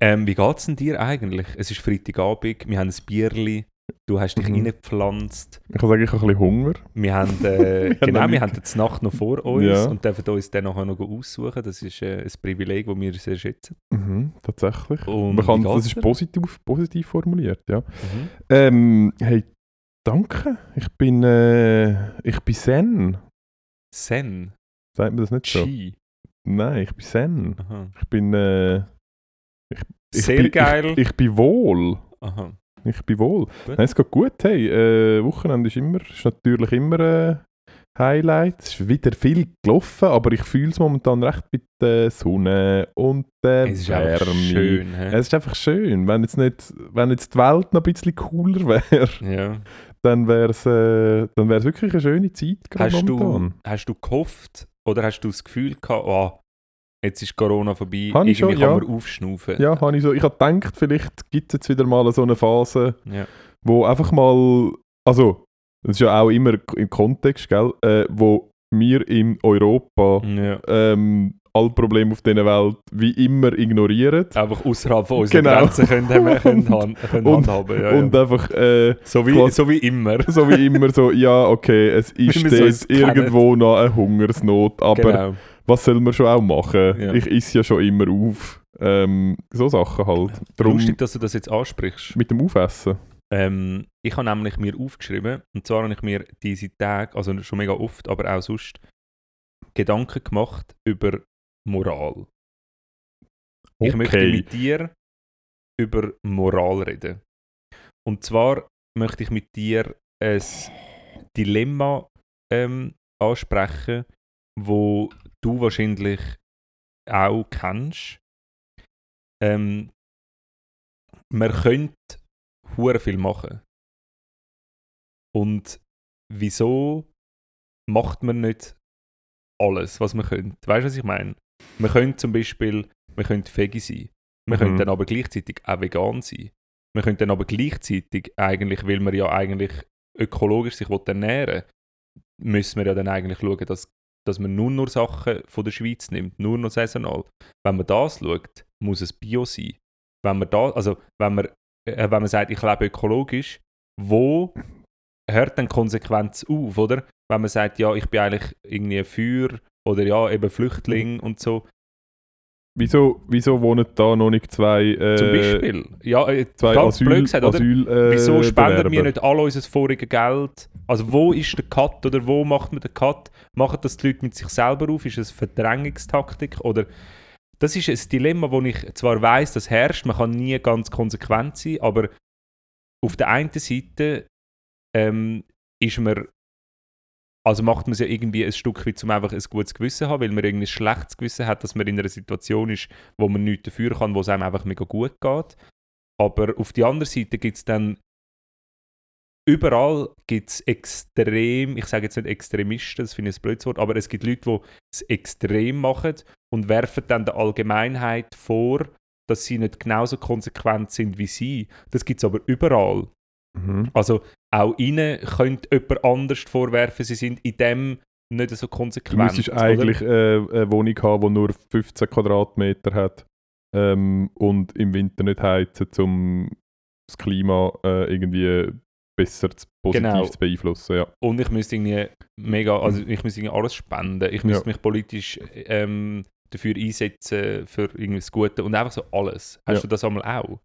Ähm, wie geht es denn dir eigentlich? Es ist Freitagabend, wir haben ein Bierli, du hast dich Mhm. reingepflanzt. Ich kann sagen, ich habe ein bisschen Hunger. Wir haben, äh, (laughs) Wir haben genau, noch wir haben jetzt Nacht noch vor uns Ja. und dürfen uns dann nachher noch aussuchen. Das ist äh, ein Privileg, das wir sehr schätzen. Mhm, tatsächlich. Und Man kann, das ist positiv, positiv formuliert, ja. Mhm. Ähm, hey, danke. Ich bin, äh, ich bin Zen. Zen, Sagt man das nicht so? Chi. Nein, ich bin Zen. Aha. Ich bin, äh, ich Sehr bin, geil. Ich, ich bin wohl. Aha. Ich bin wohl. Gut. Nein, es geht gut. Hey, äh, Wochenende ist, immer, ist natürlich immer ein Highlight. Es ist wieder viel gelaufen, aber ich fühle es momentan recht mit der Sonne und der Es ist Wärme. schön. Es ist einfach schön. Wenn jetzt, nicht, wenn jetzt die Welt noch ein bisschen cooler wäre, Ja. dann wäre es äh, dann wär's wirklich eine schöne Zeit Hast du, hast du gehofft oder hast du das Gefühl gehabt, oh, jetzt ist Corona vorbei, ich irgendwie schon, kann ja. man aufschnaufen? Ja, habe ich so. Ich habe gedacht, vielleicht gibt es jetzt wieder mal so eine Phase, Ja. wo einfach mal, also, das ist ja auch immer im Kontext, gell, äh, wo wir in Europa ja. ähm, alle Probleme auf dieser Welt wie immer ignorieren Einfach außerhalb von unseren Genau. Grenzen können, haben, können, (laughs) hand, können Und- handhaben. Ja, und ja. einfach äh, So, wie, quasi- so wie immer. (laughs) so wie immer so, ja, okay, es ist wir dort irgendwo noch eine Hungersnot, aber genau. Was soll man schon auch machen? Ja. Ich isse ja schon immer auf. Ähm, so Sachen halt. Darum Lustig, dass du das jetzt ansprichst. mit dem Aufessen. Ähm, ich habe nämlich mir aufgeschrieben, und zwar habe ich mir diese Tage, also schon mega oft, aber auch sonst, Gedanken gemacht über Moral. Ich möchte Okay. mit dir über Moral reden. Und zwar möchte ich mit dir ein Dilemma ähm, ansprechen, wo du wahrscheinlich auch kennst. Ähm, man könnte hure viel machen. Und wieso macht man nicht alles, was man könnte? Weißt du, was ich meine? Man könnte zum Beispiel, man könnte Veggie sein. Man Mhm. könnte dann aber gleichzeitig auch vegan sein. Man könnte dann aber gleichzeitig eigentlich, weil man ja eigentlich ökologisch sich ernähren will, müssen wir ja dann eigentlich schauen, dass, dass man nur noch Sachen von der Schweiz nimmt, nur noch saisonal. Wenn man das schaut, muss es Bio sein. Wenn man da, also wenn man, äh, wenn man sagt, ich lebe ökologisch, wo hört dann Konsequenz auf, oder? Wenn man sagt, ja, ich bin eigentlich irgendwie für oder ja, eben Flüchtling und so. Wieso, wieso wohnen da noch nicht zwei, äh, Zum Beispiel. Ja, äh, zwei ganz Asyl, blöd gesagt, oder? Asyl, äh, Wieso spenden wir Bewerber? nicht all unser voriges Geld? Also wo ist der Cut oder wo macht man den Cut? Machen das die Leute mit sich selber auf? Ist es eine Verdrängungstaktik? Oder das ist ein Dilemma, wo ich zwar weiß, das herrscht, man kann nie ganz konsequent sein, aber auf der einen Seite ähm, ist man also macht man es ja irgendwie ein Stück weit, um einfach ein gutes Gewissen zu haben, weil man irgendwie ein schlechtes Gewissen hat, dass man in einer Situation ist, wo man nichts dafür kann, wo es einem einfach mega gut geht. Aber auf die andere Seite gibt es dann überall gibt's extrem, ich sage jetzt nicht Extremisten, das finde ich ein blödes Wort, aber es gibt Leute, die es extrem machen und werfen dann der Allgemeinheit vor, dass sie nicht genauso konsequent sind wie sie. Das gibt es aber überall. Mhm. Also auch ihnen könnte jemand anders vorwerfen, sie sind in dem nicht so Du konsequent. müsstest oder? eigentlich äh, eine Wohnung haben, die nur 15 Quadratmeter hat ähm, und im Winter nicht heizen, um das Klima äh, irgendwie besser zu, positiv Genau. zu beeinflussen. Ja. Und ich müsste irgendwie mega, also ich müsste irgendwie alles spenden. Ich müsste Ja. mich politisch ähm, dafür einsetzen, für irgendwie das Gute und einfach so alles. Hast Ja. du das einmal auch?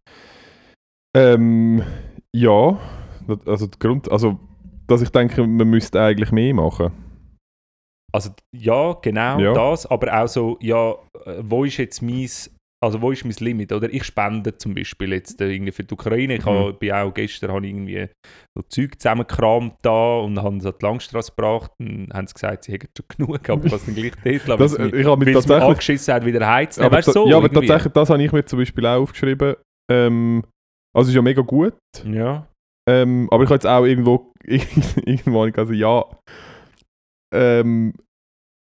Ähm, ja, also der Grund, also dass ich denke, man müsste eigentlich mehr machen. Also ja, genau Ja. das, aber auch so, ja, äh, wo ist jetzt mein also wo ist mein Limit? Oder ich spende zum Beispiel jetzt äh, irgendwie für die Ukraine. Ich Mhm. habe, bin auch gestern habe irgendwie so Zeug zusammengekramt da und haben es an die Langstrasse gebracht und haben sie gesagt, sie hätten schon genug, aber was dann gleich dort lassen, Das, mich- ich habe mich tatsächlich angeschissen hat, wieder heizen. Aber Weißt so ja, aber irgendwie. tatsächlich, das habe ich mir zum Beispiel auch aufgeschrieben. Ähm, also ist ja mega gut. Ja. Ähm, aber ich habe jetzt auch irgendwo, (laughs) irgendwo gesagt, ja, ähm,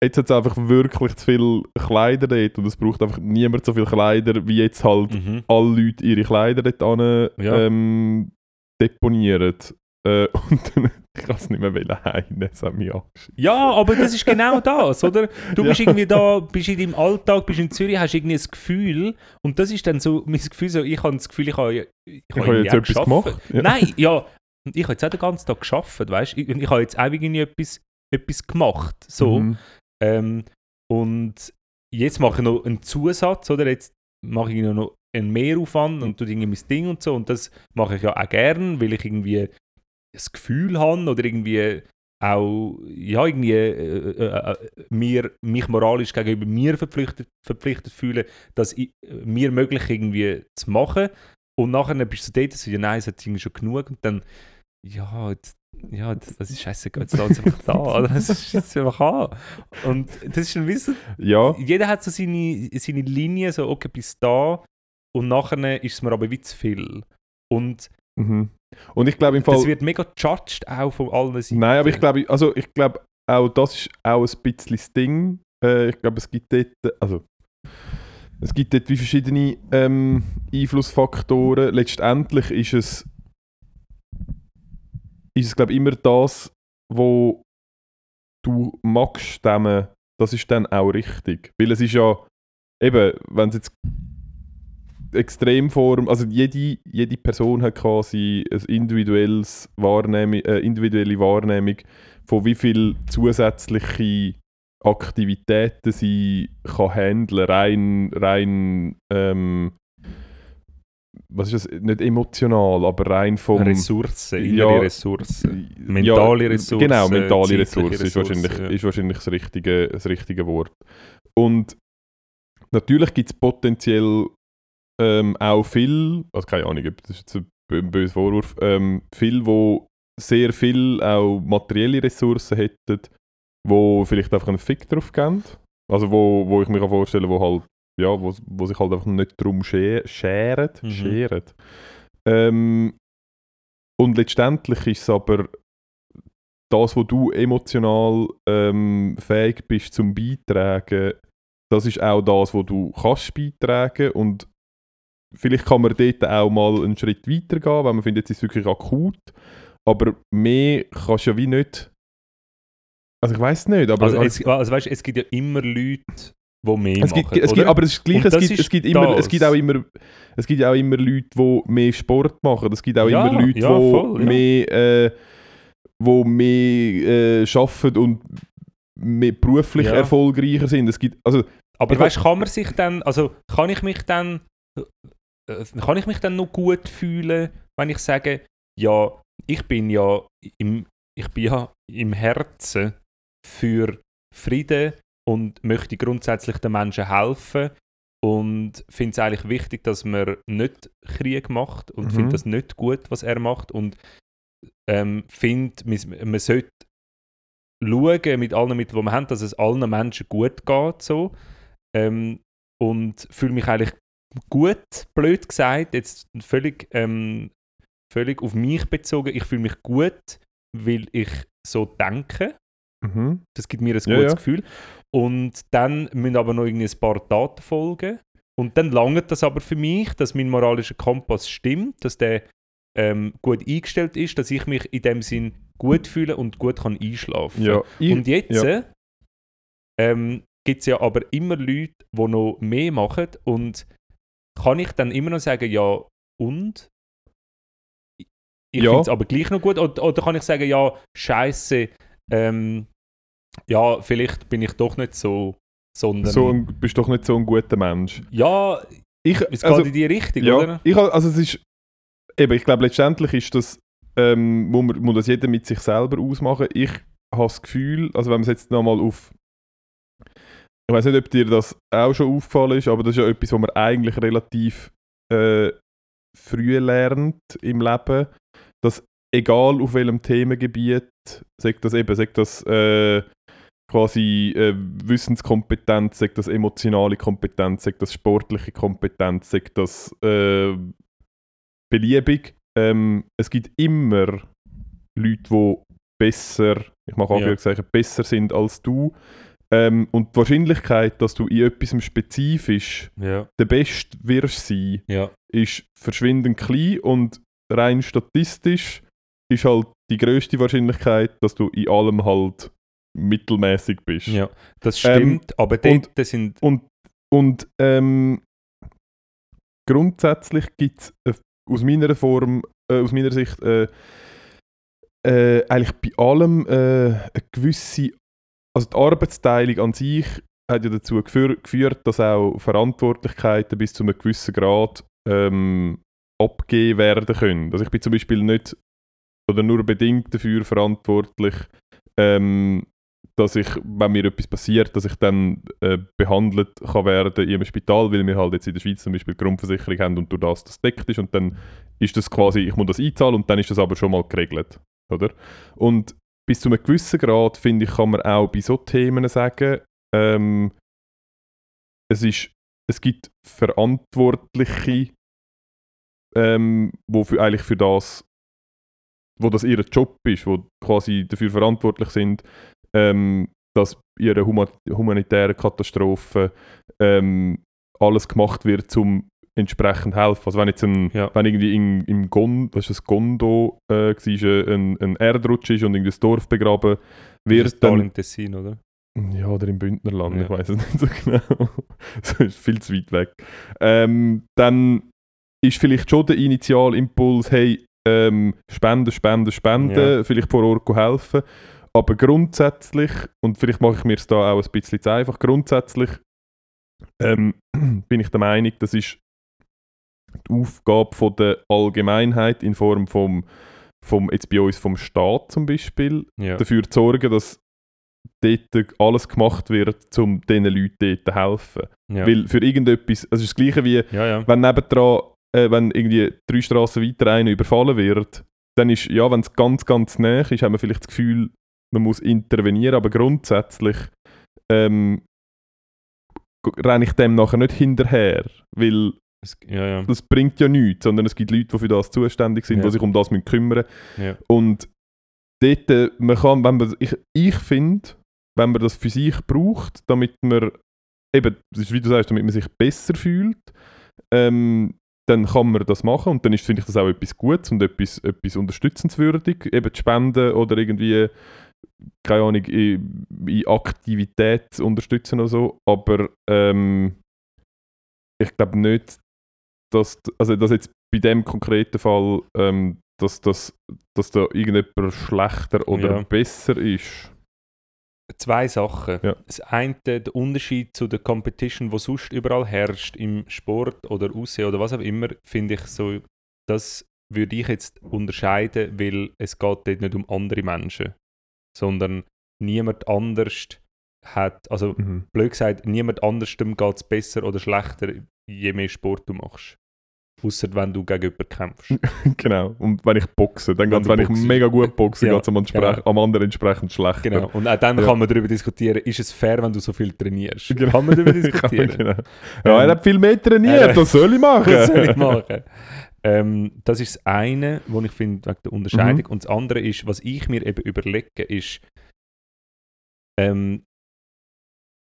jetzt hat es einfach wirklich zu viele Kleider dort und es braucht einfach niemand so viele Kleider, wie jetzt halt Mhm. alle Leute ihre Kleider dort an, Ja. ähm, deponieren. Äh, (laughs) und dann, ich kann es nicht mehr wollen heim, das hat mich angeschissen. Ja, aber das ist genau das, oder? Du bist Ja. irgendwie da, bist in deinem Alltag, bist in Zürich, hast irgendwie ein Gefühl und das ist dann so, mein Gefühl so, ich habe das Gefühl, ich habe, ich Ich habe habe irgendwie jetzt etwas geschafft. gemacht. Ja. Nein, ja, und ich habe jetzt auch den ganzen Tag geschafft, weißt du? Ich, ich habe jetzt auch irgendwie etwas, etwas gemacht, so. Mhm. Ähm, und jetzt mache ich noch einen Zusatz, oder? Jetzt mache ich noch einen Mehraufwand und tue irgendwie mein Ding und so. Und das mache ich ja auch gern, weil ich irgendwie das Gefühl habe oder irgendwie auch ja, irgendwie äh, äh, äh, mir, mich moralisch gegenüber mir verpflichtet, verpflichtet fühle, dass ich, äh, mir möglich irgendwie zu machen. Und nachher bist du so dort, so, ja, nein, es hat irgendwie schon genug. Und dann, ja, jetzt, ja, das, das ist scheiße, jetzt lass es einfach da. Oder? (laughs) Das ist jetzt einfach an. Und das ist ein Wissen, Ja, jeder hat so seine, seine Linie, so, okay, bis da. Und nachher ist es mir aber wie zu viel. Und mhm. und ich glaube im Fall... das wird mega judged auch von allen Seiten. Nein, aber ich glaube, also ich glaube, auch das ist auch ein bisschen das Ding. Äh, ich glaube, es gibt dort, also es gibt dort wie verschiedene ähm, Einflussfaktoren. Letztendlich ist es, ist es glaube immer das, wo du magst stemmen, das ist dann auch richtig. Weil es ist ja, eben, wenn es jetzt Extremform, also jede, jede Person hat quasi ein individuelles Wahrnehmung, äh, individuelle Wahrnehmung von wie viel zusätzliche Aktivitäten sie kann handeln, rein, rein ähm, was ist das, nicht emotional, aber rein vom... Ressourcen, innere Ja, Ressourcen. mentale Ressourcen, Genau, mentale Ressourcen, ist wahrscheinlich, ja. ist wahrscheinlich das, richtige, das richtige Wort. Und natürlich gibt es potenziell ähm, auch viel, also keine Ahnung, das ist jetzt ein bö- böser Vorwurf, ähm, viel, wo sehr viel auch materielle Ressourcen hätten, wo vielleicht einfach einen Fick drauf geben. Also wo, wo ich mir kann vorstellen wo halt, ja, wo, wo sich halt einfach nicht drum sche- scheren. Mhm. scheren. Ähm, und letztendlich ist es aber das, wo du emotional ähm, fähig bist zum Beitragen, das ist auch das, wo du kannst beitragen und vielleicht kann man dort auch mal einen Schritt weiter gehen, wenn man findet, jetzt ist es wirklich akut, aber mehr kannst du ja wie nicht also ich weiß nicht, aber Also, es, also weißt, es gibt ja immer Leute, die mehr es gibt, machen, es gibt, aber es ist gleich, es das gibt, es gibt immer, es gibt auch immer, es gibt ja auch immer Leute, die mehr Sport machen. Es gibt auch Ja, immer Leute, die ja, voll, ja. mehr, äh, wo mehr äh, arbeiten und mehr beruflich erfolgreicher sind. Es gibt, also, Aber weißt, kann man sich dann, also kann ich mich dann, kann ich mich dann noch gut fühlen, wenn ich sage, ja, ich bin ja im, ich bin ja im Herzen für Frieden und möchte grundsätzlich den Menschen helfen und finde es eigentlich wichtig, dass man nicht Krieg macht und Mhm. finde das nicht gut, was er macht und ähm, finde, man, man sollte schauen mit allen Mitteln, die wir haben, dass es allen Menschen gut geht, so. Ähm, und fühle mich eigentlich gut, blöd gesagt, jetzt völlig, ähm, völlig auf mich bezogen. Ich fühle mich gut, weil ich so denke. mhm. Das gibt mir ein gutes Ja, ja. Gefühl. Und dann müssen aber noch irgendwie ein paar Daten folgen. Und dann langt das aber für mich, dass mein moralischer Kompass stimmt, dass der ähm, gut eingestellt ist, dass ich mich in dem Sinn gut fühle und gut kann einschlafen ja, ich, und jetzt ja. äh, ähm, gibt es ja aber immer Leute, die noch mehr machen und kann ich dann immer noch sagen, ja und? Ich Ja. finde es aber gleich noch gut. Oder, oder kann ich sagen, ja, scheiße, ähm, ja, vielleicht bin ich doch nicht so, sondern so ein, bist doch nicht so ein guter Mensch. ja, Ich, es also, geht in die Richtung, ja, oder? Ich, also es ist, eben, ich glaube letztendlich ist das, ähm, muss, man, muss das jeder mit sich selber ausmachen. Ich habe das Gefühl, also wenn man es jetzt nochmal auf, ich weiß nicht, ob dir das auch schon aufgefallen ist, aber das ist ja etwas, was man eigentlich relativ äh, früh lernt im Leben, dass egal auf welchem Themengebiet, sagt das eben, sagt das äh, quasi äh, Wissenskompetenz, sagt das emotionale Kompetenz, sagt das sportliche Kompetenz, sagt das äh, beliebig. Ähm, es gibt immer Leute, die besser, ich mache Ja. Anführungszeichen, besser sind als du. Ähm, und die Wahrscheinlichkeit, dass du in etwas spezifisch Ja. der Beste wirst sein, Ja. ist verschwindend klein und rein statistisch ist halt die größte Wahrscheinlichkeit, dass du in allem halt mittelmäßig bist. Ja. Das Ähm, stimmt, aber dort sind. Und, und ähm, grundsätzlich gibt es äh, aus meiner Form, äh, aus meiner Sicht, äh, äh, eigentlich bei allem äh, eine gewisse, also die Arbeitsteilung an sich hat ja dazu geführt, dass auch Verantwortlichkeiten bis zu einem gewissen Grad ähm, abgegeben werden können. Also ich bin zum Beispiel nicht oder nur bedingt dafür verantwortlich, ähm, dass ich, wenn mir etwas passiert, dass ich dann äh, behandelt kann werden in einem Spital, weil wir halt jetzt in der Schweiz zum Beispiel Grundversicherung haben und durch das das deckt ist und dann ist das quasi, ich muss das einzahlen und dann ist das aber schon mal geregelt, oder? Und bis zu einem gewissen Grad, finde ich, kann man auch bei so Themen sagen, ähm, es, ist, es gibt Verantwortliche, ähm, wo für, eigentlich für das, wo das ihr Job ist, wo quasi dafür verantwortlich sind, ähm, dass ihre Huma humanitären Katastrophen ähm, alles gemacht wird, um entsprechend helfen. Also wenn jetzt ein, Ja. wenn irgendwie in, im Gon, was ist das Gondo äh, war, ein, ein Erdrutsch ist und irgendwie das Dorf begraben wird wird, dann in Tessin, oder? ja, oder im Bündnerland, Ja. ich weiß es (laughs) nicht so genau. (laughs) das ist viel zu weit weg. Ähm, dann ist vielleicht schon der Initialimpuls, hey, ähm, spenden, spenden, spenden, Ja. vielleicht vor Ort helfen. Aber grundsätzlich, und vielleicht mache ich mir es da auch ein bisschen zu einfach, grundsätzlich ähm, (clears throat) bin ich der Meinung, das ist die Aufgabe von der Allgemeinheit in Form vom, vom jetzt bei uns vom Staat zum Beispiel, Ja. dafür zu sorgen, dass dort alles gemacht wird, um diesen Leuten dort zu helfen. ja. Weil für irgendetwas, also es ist das Gleiche wie, ja, wenn nebendran, äh, wenn irgendwie drei Straßen weiter einer überfallen wird, dann ist, ja, wenn es ganz, ganz nah ist, haben wir vielleicht das Gefühl, man muss intervenieren, aber grundsätzlich ähm, renne ich dem nachher nicht hinterher, weil Es- ja, ja. das bringt ja nichts, sondern es gibt Leute, die für das zuständig sind, Ja. die sich um das müssen kümmern Ja. Und dort, äh, man kann, wenn man, ich, ich finde, wenn man das für sich braucht, damit man, eben, das ist, wie du sagst, damit man sich besser fühlt, ähm, dann kann man das machen und dann ist, finde ich das auch etwas Gutes und etwas, etwas unterstützenswürdig, eben die Spenden oder irgendwie, keine Ahnung, in, in Aktivität zu unterstützen oder so, aber ähm, ich glaube nicht, dass, also dass jetzt bei dem konkreten Fall, ähm, dass, dass, dass da irgendjemand schlechter oder Ja. besser ist. Zwei Sachen. Ja. Das eine, der Unterschied zu der Competition, wo sonst überall herrscht, im Sport oder Aussehen oder was auch immer, finde ich so, das würde ich jetzt unterscheiden, weil es geht dort nicht um andere Menschen, sondern niemand anders hat, also Mhm. blöd gesagt, niemand anderstem geht es besser oder schlechter, je mehr Sport du machst. Außer wenn du gegen jemanden kämpfst. (laughs) genau. Und wenn ich boxe, dann du wenn ich mega gut boxe, (laughs) Ja, geht es am, genau. am anderen entsprechend schlechter. Genau. Und auch dann Ja. kann man darüber diskutieren, ist es fair, wenn du so viel trainierst? Genau. Kann man darüber (laughs) diskutieren? genau. Ja, er Ähm, hat viel mehr trainiert, äh, das soll ich machen. Was soll ich machen? ähm, das ist das eine, was ich finde, wegen der Unterscheidung. Mhm. Und das andere ist, was ich mir eben überlege, ist, ähm,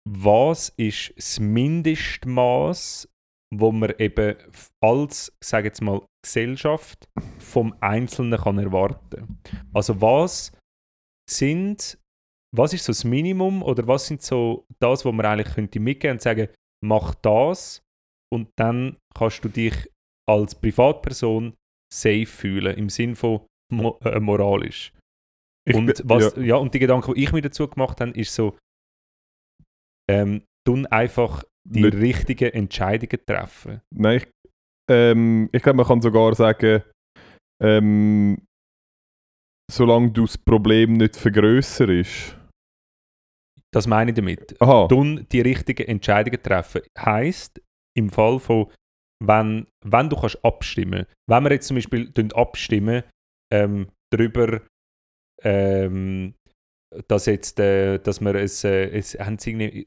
was ist das Mindestmaß, wo man eben als, sage jetzt mal, Gesellschaft vom Einzelnen kann erwarten. Also was sind, was ist so das Minimum oder was sind so das, wo man eigentlich könnte mitgeben und sagen, mach das und dann kannst du dich als Privatperson safe fühlen, im Sinn von mo äh, moralisch. Ich und, was, ja. ja. und die Gedanken, die ich mir dazu gemacht habe, ist so, ähm, tun einfach die Nicht- richtigen Entscheidungen treffen. Nein, ich, ähm, ich glaube, man kann sogar sagen, ähm, solange du das Problem nicht vergrösserst, Das meine ich damit. Aha. Tun die richtigen Entscheidungen treffen. Heißt, im Fall von, wenn, wenn du kannst abstimmen wenn wir jetzt zum Beispiel abstimmen ähm, darüber, ähm, dass, jetzt, äh, dass wir es, äh, es haben sie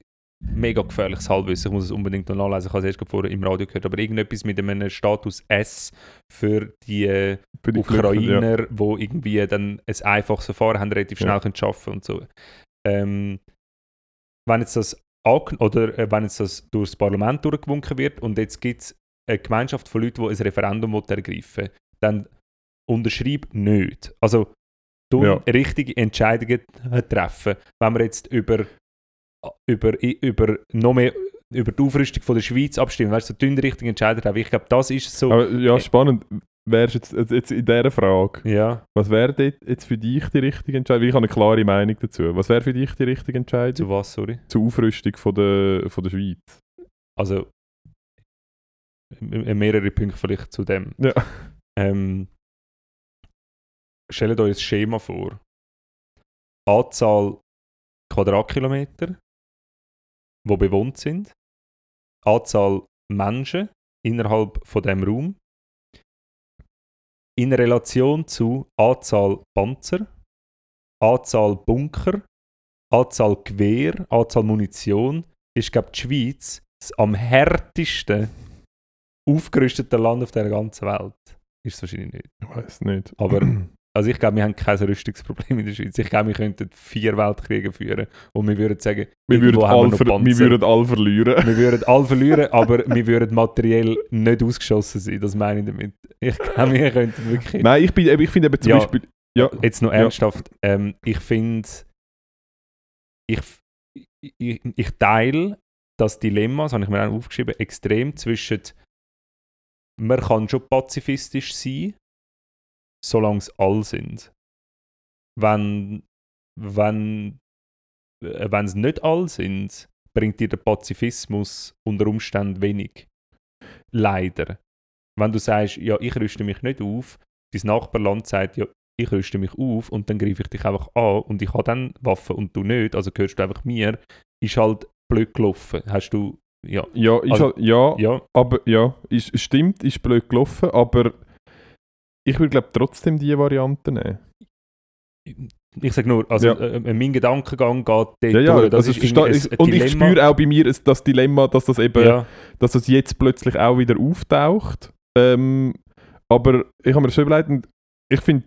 mega gefährliches Halbwissen, ich muss es unbedingt noch nachlesen, ich habe es erst vorher im Radio gehört, aber irgendetwas mit einem Status S für die äh, Für die ja. Ukrainer, wo irgendwie dann ein einfaches Verfahren haben, relativ schnell Ja. können arbeiten und so. Ähm, wenn jetzt das oder äh, wenn jetzt das durchs Parlament durchgewunken wird und jetzt gibt es eine Gemeinschaft von Leuten, die ein Referendum ergreifen dann unterschreib nicht. Also du Ja. richtige Entscheidungen treffen. Wenn wir jetzt über, über, über noch mehr über die Aufrüstung von der Schweiz abstimmen, weißt du, so dünne richtige Entscheidungen treffen. Ich glaube, das ist so. Aber ja, spannend. Wärst jetzt, jetzt- in dieser Frage, ja, was wäre jetzt für dich die richtige Entscheidung? Weil Ich habe eine klare Meinung dazu. Was wäre für dich die richtige Entscheidung zu was, sorry? zur Aufrüstung von der, von der Schweiz? Also mehrere Punkte vielleicht zu dem. Ja. Ähm, stellt euch ein Schema vor. Anzahl Quadratkilometer, wo bewohnt sind. Anzahl Menschen innerhalb von dem Raum. In Relation zu Anzahl Panzer, Anzahl Bunker, Anzahl Gewehr, Anzahl Munition, ist glaube die Schweiz das am härtesten aufgerüstete Land auf der ganzen Welt. Ist es wahrscheinlich nicht. Ich weiß nicht. Aber (clears throat) also ich glaube, wir haben kein Rüstungsproblem in der Schweiz. Ich glaube, wir könnten vier Weltkriege führen und wir würden sagen, wir würden, alle wir Panzer. würden alle verlieren. wir würden alle verlieren, (laughs) aber wir würden materiell nicht ausgeschossen sein. Das meine ich damit. Ich glaube, wir könnten wirklich... Nein, ich, bin, ich finde eben zum Ja. Beispiel. Ja, Jetzt noch Ja. ernsthaft. Ähm, ich finde, ich, ich, ich teile das Dilemma, das habe ich mir auch aufgeschrieben, extrem zwischen man kann schon pazifistisch sein, solange es alle sind. Wenn wenn äh, wenn es nicht alle sind, bringt dir der Pazifismus unter Umständen wenig. Leider. Wenn du sagst, ja, ich rüste mich nicht auf, dein Nachbarland sagt, ja, ich rüste mich auf und dann greife ich dich einfach an und ich habe dann Waffen und du nicht, also gehörst du einfach mir, ist halt blöd gelaufen. Hast du, ja, ja, ist Also- halt, ja, ja, aber ja, ist, stimmt, ist blöd gelaufen, aber ich würde glaube trotzdem die Variante nehmen. ich sage nur, also Ja. äh, mein Gedankengang geht dort Ja, ja, durch. Das also ist es- ein und ich Dilemma. spüre auch bei mir das Dilemma, dass das eben, ja, dass das jetzt plötzlich auch wieder auftaucht. Ähm, aber ich habe mir das schon überlegt, ich finde,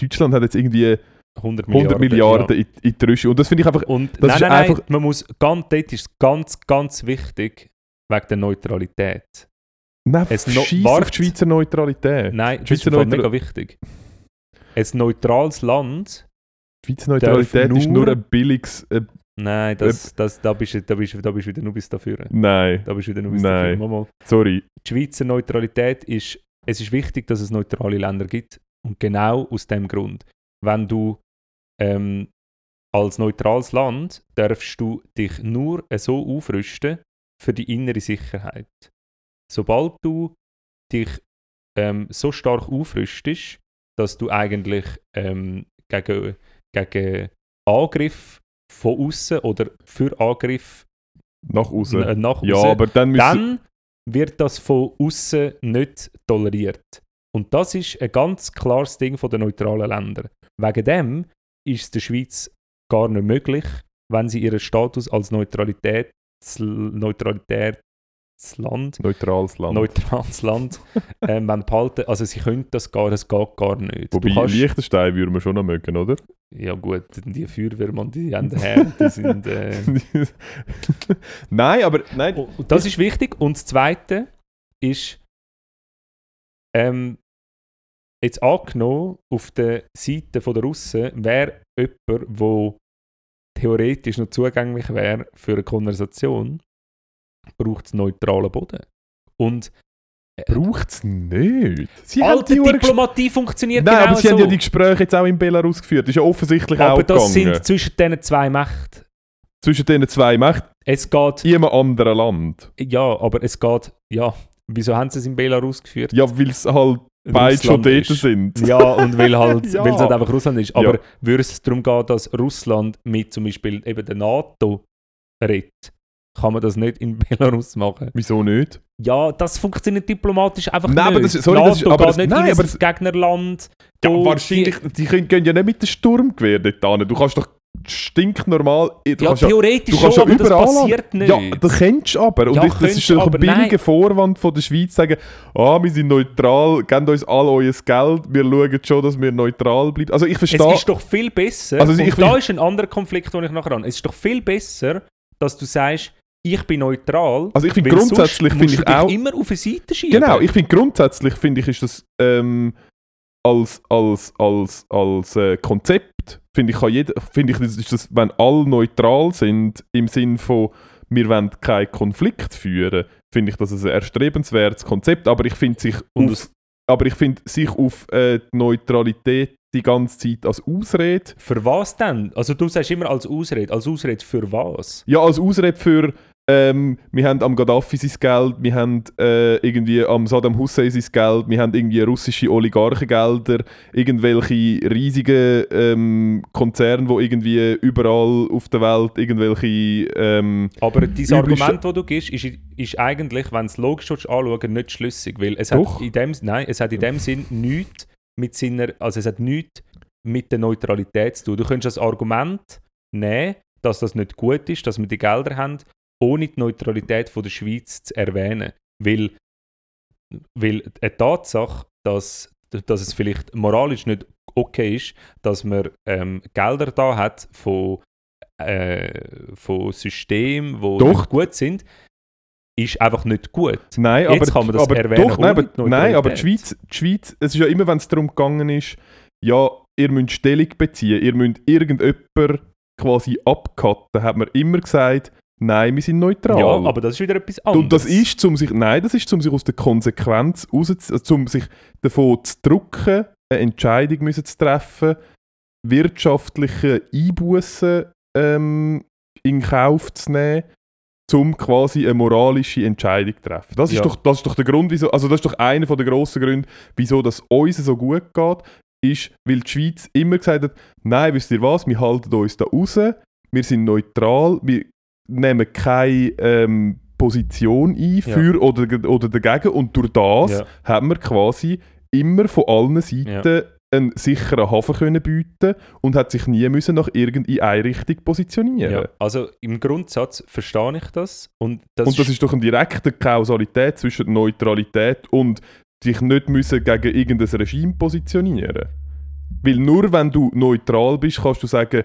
Deutschland hat jetzt irgendwie 100 100 Milliarden. Milliarden, ja. in, in die Rüstung. Und das finde ich einfach, Und Das nein, ist nein, nein, einfach- man muss, ganz, dort ist ganz, ganz wichtig, wegen der Neutralität. Nein, Es no- auf die Schweizer Neutralität. Nein, das Schweizer ist Fall Neutral- mega wichtig. Ein neutrales Land, Die Schweizer Neutralität ist nur- nur ein billiges... Äh, nein, das, das, da, bist, du- da, bist, da bist wieder nur bis dafür. nein, Da bist du wieder nur bis Nein. dafür. Mal. sorry. Die Schweizer Neutralität ist, es ist wichtig, dass es neutrale Länder gibt. Und genau aus dem Grund. Wenn du ähm, als neutrales Land darfst du dich nur so aufrüsten für die innere Sicherheit. Sobald du dich ähm, so stark aufrüstest, dass du eigentlich ähm, gegen, gegen Angriff von außen oder für Angriff Nach außen. äh, nach ja, aber dann dann wird das von außen nicht toleriert. Und das ist ein ganz klares Ding von den neutralen Ländern. Wegen dem ist es der Schweiz gar nicht möglich, wenn sie ihren Status als Neutralitäts Neutralitätsland, neutrales Land. neutrales Land (laughs) ähm, behalten. Also sie können das gar, es geht gar nicht. Wobei kannst- Liechtenstein würden wir schon noch mögen, oder? ja gut, die Feuerwehrmann, die haben her, die sind... (laughs) Äh, nein, aber... Nein, Und das ist wichtig. Und das Zweite ist, ähm, jetzt angenommen, auf der Seite der Russen wäre jemand, der theoretisch noch zugänglich wäre für eine Konversation, braucht es neutralen Boden. Und braucht es nicht. Sie haben alte Diplomatie funktioniert Nein, genau aber sie so. haben ja die Gespräche jetzt auch in Belarus geführt. Das ist ja offensichtlich aber auch das gegangen. sind zwischen diesen zwei Mächten. Zwischen diesen zwei Mächten Es geht, in einem anderen Land. ja, aber es geht, ja, wieso haben sie es in Belarus geführt? Ja, weil es halt beide schon dort sind. Ja, und weil halt, (laughs) Ja. weil es halt einfach Russland ist. Ja. Aber würde es darum gehen, dass Russland mit zum Beispiel eben der NATO redet, kann man das nicht in (laughs) Belarus machen. Wieso nicht? Ja, das funktioniert diplomatisch einfach Nein, nicht. aber das ist- sorry, NATO das ist- aber das- nicht nein, in aber das- Gegnerland. Ja, wahrscheinlich, die können, gehen ja nicht mit dem Sturmgewehr dort hin. Du kannst doch stinknormal... Du Die, ja, kannst ja, theoretisch du schon, ja aber das passiert nicht. Ja, das kennst du aber. Und Ja, ich, das ist doch ein billiger nein. Vorwand von der Schweiz, zu sagen, ah, wir sind neutral, gebt uns all euer Geld, wir schauen schon, dass wir neutral bleiben. Also ich es verstehe... ist doch viel besser, Also ich da ist ein anderer Konflikt, den ich nachher an. Es ist doch viel besser, dass du sagst, ich bin neutral. Also ich finde grundsätzlich finde ich auch... immer auf eine Seite schieben. Genau, ich finde grundsätzlich finde ich, ist das ähm, als, als, als, als äh, Konzept, finde ich, kann jeder, finde ich, ist das, wenn alle neutral sind, im Sinn von, wir wollen keinen Konflikt führen, finde ich das ein erstrebenswertes Konzept, aber ich finde sich auf, aber ich finde sich auf äh, die Neutralität die ganze Zeit als Ausrede, Für was denn? Also du sagst immer als Ausrede. Als Ausrede für was? ja, als Ausrede für ähm, wir haben am Gaddafi sein Geld, wir haben äh, irgendwie am Saddam Hussein sein Geld, wir haben irgendwie russische Oligarchengelder, irgendwelche riesigen ähm, Konzerne, wo irgendwie überall auf der Welt irgendwelche ähm, Aber dieses Argument, das du gibst, ist, ist eigentlich, wenn es logisch anschauen nicht schlüssig. Weil es Doch. hat, in dem, nein, es hat in dem Sinn nichts mit seiner, also es hat nichts mit der Neutralität zu tun. Du könntest das Argument nehmen, dass das nicht gut ist, dass wir die Gelder haben, ohne die Neutralität von der Schweiz zu erwähnen. Weil, weil eine Tatsache, dass, dass es vielleicht moralisch nicht okay ist, dass man ähm, Gelder da hat von, äh, von Systemen, die Doch. gut sind, ist einfach nicht gut. Nein, Jetzt aber, kann man das aber erwähnen doch, nein, aber, nein, aber die. Schweiz, die Schweiz, es ist ja immer, wenn es darum gegangen ist, ja, ihr müsst Stellung beziehen, ihr müsst irgendjemand quasi abcutten, hat man immer gesagt, nein, wir sind neutral. Ja, aber das ist wieder etwas anderes. Und das ist, um sich, nein, das ist, um sich aus der Konsequenz raus, also um sich davon zu drücken, eine Entscheidung müssen zu treffen, wirtschaftliche Einbußen ähm, in Kauf zu nehmen, um quasi eine moralische Entscheidung zu treffen. Das ist, Ja. doch, das ist doch der Grund, wieso, also das ist doch einer der grossen Gründe, wieso das uns so gut geht, ist, weil die Schweiz immer gesagt hat, nein, wisst ihr was, wir halten uns da raus, wir sind neutral, wir nehmen keine ähm, Position ein Ja. für oder, oder dagegen und durch das Ja. haben wir quasi immer von allen Seiten einen sicheren Hafen können bieten und hat sich nie müssen nach irgendeiner Richtung positionieren. ja, also im Grundsatz verstehe ich das. Und das, und das ist doch eine direkte Kausalität zwischen Neutralität und dich nicht müssen gegen irgendein Regime positionieren. Weil nur wenn du neutral bist, kannst du sagen,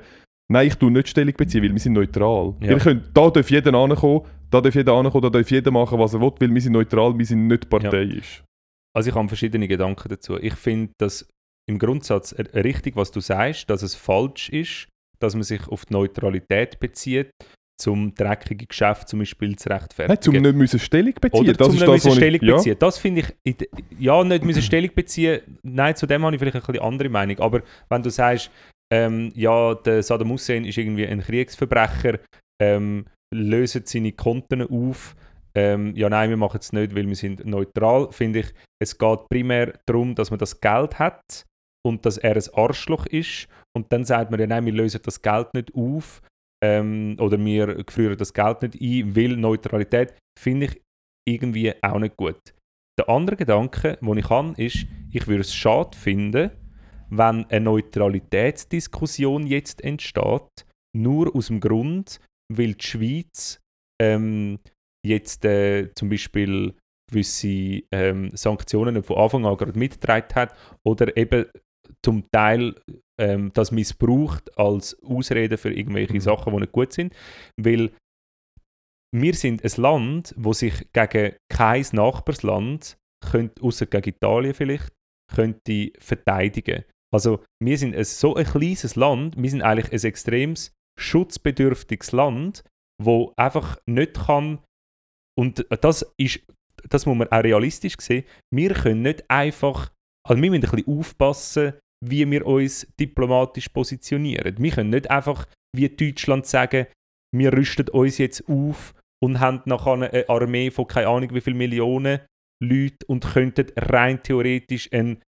nein, ich tue nicht Stellung beziehen, weil wir sind neutral. Ja. Ihr könnt, da darf jeder ankommen, da darf jeder ankommen, da darf jeder machen, was er will, weil wir sind neutral, wir sind nicht parteiisch. Also ich habe verschiedene Gedanken dazu. Ich finde das im Grundsatz richtig, was du sagst, dass es falsch ist, dass man sich auf die Neutralität bezieht, zum dreckige Geschäft zum Beispiel zu Nein, rechtfertigen. zum nicht müssen Stellung beziehen. Oder das zum ist nicht das, müssen Stellung ich, ja. beziehen. Das finde ich, ja, nicht müssen Stellung beziehen, nein, zu dem habe ich vielleicht ein bisschen andere Meinung. Aber wenn du sagst, ähm, ja, der Saddam Hussein ist irgendwie ein Kriegsverbrecher, ähm, lösen seine Konten auf, ähm, ja, nein, wir machen es nicht, weil wir sind neutral, finde ich, es geht primär darum, dass man das Geld hat und dass er ein Arschloch ist. Und dann sagt man ja, nein, wir lösen das Geld nicht auf ähm, oder wir frieren das Geld nicht ein, weil Neutralität finde ich irgendwie auch nicht gut. Der andere Gedanke, den ich habe, ist, ich würde es schade finden, wenn eine Neutralitätsdiskussion jetzt entsteht, nur aus dem Grund, weil die Schweiz ähm, jetzt äh, zum Beispiel gewisse ähm, Sanktionen von Anfang an gerade mitgetragen hat oder eben zum Teil ähm, das missbraucht als Ausrede für irgendwelche Mhm. Sachen, die nicht gut sind. Weil wir sind ein Land, wo sich gegen kein Nachbarsland, könnte, außer gegen Italien vielleicht, könnte verteidigen. Also wir sind ein, so ein kleines Land, wir sind eigentlich ein extremes schutzbedürftiges Land, wo einfach nicht kann und das ist, das muss man auch realistisch sehen, wir können nicht einfach, also wir müssen ein bisschen aufpassen, wie wir uns diplomatisch positionieren. Wir können nicht einfach wie Deutschland sagen, wir rüsten uns jetzt auf und haben nachher eine Armee von keine Ahnung wie viel Millionen Leute und könnten rein theoretisch einen,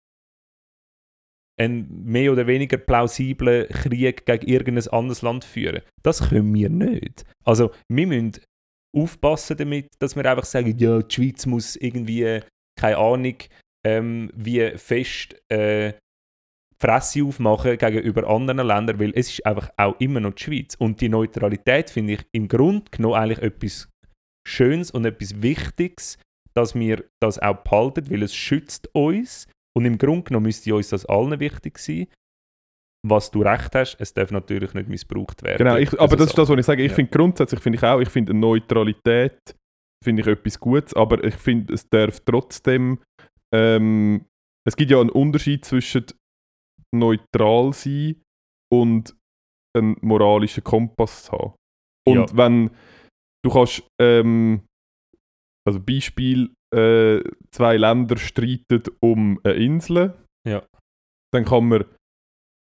einen mehr oder weniger plausiblen Krieg gegen irgendein anderes Land führen. Das können wir nicht. Also wir müssen aufpassen damit, dass wir einfach sagen, ja, die Schweiz muss irgendwie, keine Ahnung, ähm, wie fest äh, Fresse aufmachen gegenüber anderen Ländern, weil es ist einfach auch immer noch die Schweiz. Und die Neutralität finde ich im Grunde genommen eigentlich etwas Schönes und etwas Wichtiges, dass wir das auch behalten, weil es schützt uns. Und im Grunde genommen müsste uns das allen wichtig sein. Was du recht hast, es darf natürlich nicht missbraucht werden. Genau, ich, aber Also das ist das, was ich sage. Ich Ja. finde grundsätzlich finde ich auch, ich finde Neutralität finde ich etwas Gutes, aber ich finde, es darf trotzdem, ähm, es gibt ja einen Unterschied zwischen neutral sein und einen moralischen Kompass haben. Und Ja. wenn du kannst, ähm, also Beispiel, äh, zwei Länder streiten um eine Insel, Ja. dann kann man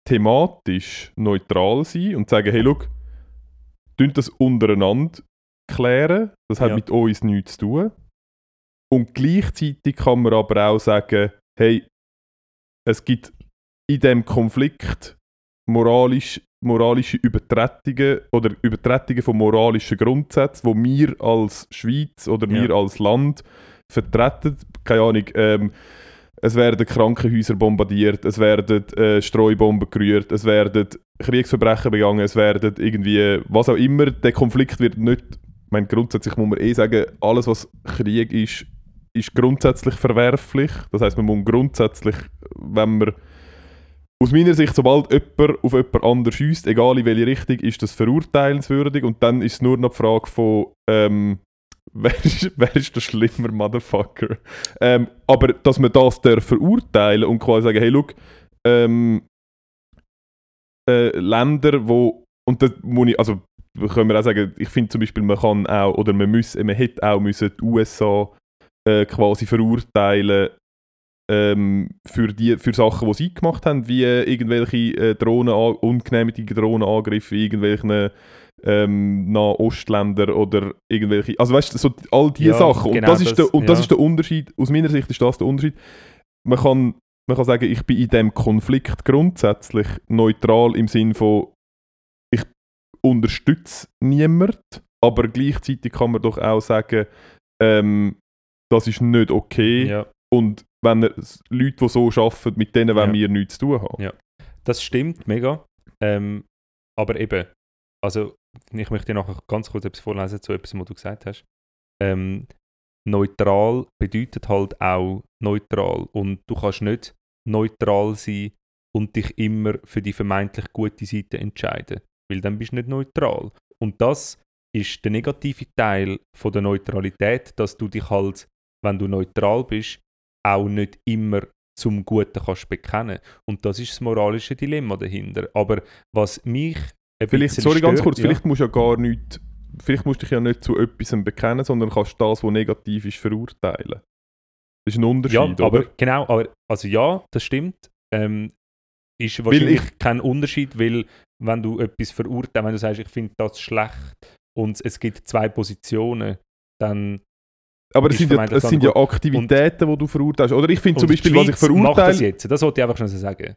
thematisch neutral sein und sagen, hey, schau, tun das untereinander klären, das hat Ja. mit uns nichts zu tun. Und gleichzeitig kann man aber auch sagen, hey, es gibt in dem Konflikt moralisch, moralische Übertretungen oder Übertretungen von moralischen Grundsätzen, wo wir als Schweiz oder Ja. wir als Land vertreten. Keine Ahnung, ähm, es werden Krankenhäuser bombardiert, es werden äh, Streubomben gerührt, es werden Kriegsverbrechen begangen, es werden irgendwie, was auch immer, der Konflikt wird nicht, ich meine, grundsätzlich muss man eh sagen, alles was Krieg ist, ist grundsätzlich verwerflich. Das heißt, man muss grundsätzlich, wenn man aus meiner Sicht, sobald jemand auf jemand anders schießt, egal in welche Richtung, ist das verurteilenswürdig und dann ist es nur noch die Frage von, ähm, wer, ist, (laughs) wer ist der schlimmer Motherfucker? Ähm, aber dass man das darf verurteilen und quasi sagen, hey, look, ähm, äh, Länder, wo, und das muss ich, also können wir auch sagen, ich finde zum Beispiel, man kann auch, oder man muss, man hätte auch müssen die USA äh, quasi verurteilen ähm, für, die, für Sachen, die sie gemacht haben, wie äh, irgendwelche äh, Drohnen, ungenehmigte Drohnenangriffe irgendwelchen ähm, Nahostländer oder irgendwelche, also weißt du, so all diese Ja, Sachen. Und, genau das ist, das, der, und das ja. ist der Unterschied, aus meiner Sicht ist das der Unterschied. Man kann, man kann sagen, ich bin in dem Konflikt grundsätzlich neutral im Sinn von, ich unterstütze niemand, aber gleichzeitig kann man doch auch sagen, ähm, das ist nicht okay. Ja. Und wenn er, Leute, die so arbeiten, mit denen wollen wir nichts zu tun haben. Ja. Das stimmt mega. Ähm, aber eben, also ich möchte dir nachher ganz kurz etwas vorlesen zu etwas, was du gesagt hast. Ähm, neutral bedeutet halt auch neutral. Und du kannst nicht neutral sein und dich immer für die vermeintlich gute Seite entscheiden. Weil dann bist du nicht neutral. Und das ist der negative Teil von der Neutralität, dass du dich halt, wenn du neutral bist, auch nicht immer zum Guten kannst bekennen. Und das ist das moralische Dilemma dahinter. Aber was mich Vielleicht, sorry, ganz stört- kurz, ja. vielleicht musst du ja gar nicht, vielleicht musst du dich ja nicht zu etwas bekennen, sondern kannst das, was negativ ist, verurteilen. Das ist ein Unterschied, Ja, oder? aber genau, aber, also ja, das stimmt. Ähm, ist wahrscheinlich ich- kein Unterschied, weil wenn du etwas verurteilst, wenn du sagst, ich finde das schlecht und es gibt zwei Positionen, dann Aber es sind, ja, es sind ja Aktivitäten, die du verurteilst. Oder ich finde zum Beispiel, was ich Schweiz macht das verurteile. jetzt. Das wollte ich einfach schon sagen.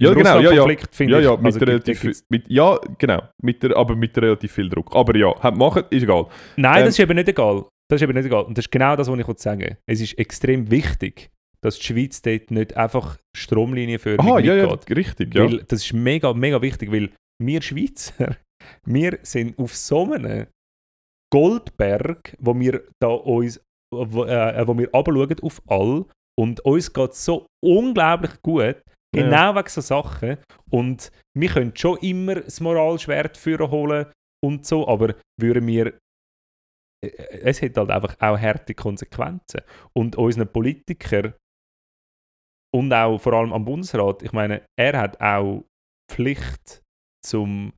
Ja, genau, ja, ja. Finde Ja, ja, mit also relativ mit, ja, genau, mit der, aber mit relativ viel Druck. Aber ja, machen, ist egal. Nein, Ähm, das ist eben nicht egal. Das ist eben nicht egal. Und das ist genau das, was ich wollte sagen Es ist extrem wichtig, dass die Schweiz dort nicht einfach stromlinienförmig Aha, ja, ja, mitgeht. richtig, ja. Weil das ist mega, mega wichtig, weil wir Schweizer, (laughs) wir sind auf so einem Goldberg, wo wir da uns, wo, äh, wo wir runterschauen auf all und uns geht so unglaublich gut, Ja. genau wegen so Sachen. Und wir können schon immer das Moralschwert führen holen und so, aber würden wir äh, es hat halt einfach auch harte Konsequenzen. Und unseren Politikern und auch vor allem am Bundesrat, ich meine, er hat auch Pflicht zum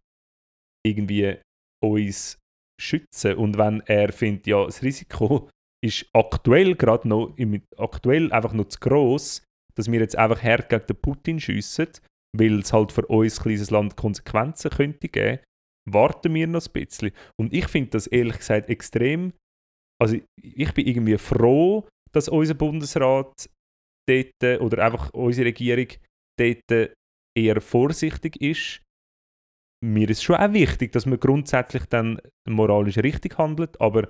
irgendwie uns schützen. Und wenn er findet, ja, das Risiko ist aktuell gerade noch, aktuell einfach noch zu gross, dass wir jetzt einfach hart gegen den Putin schiessen, weil es halt für uns kleines Land Konsequenzen könnte geben, warten wir noch ein bisschen. Und ich finde das ehrlich gesagt extrem, also ich bin irgendwie froh, dass unser Bundesrat dort, oder einfach unsere Regierung dort eher vorsichtig ist. Mir ist schon auch wichtig, dass man grundsätzlich dann moralisch richtig handelt, aber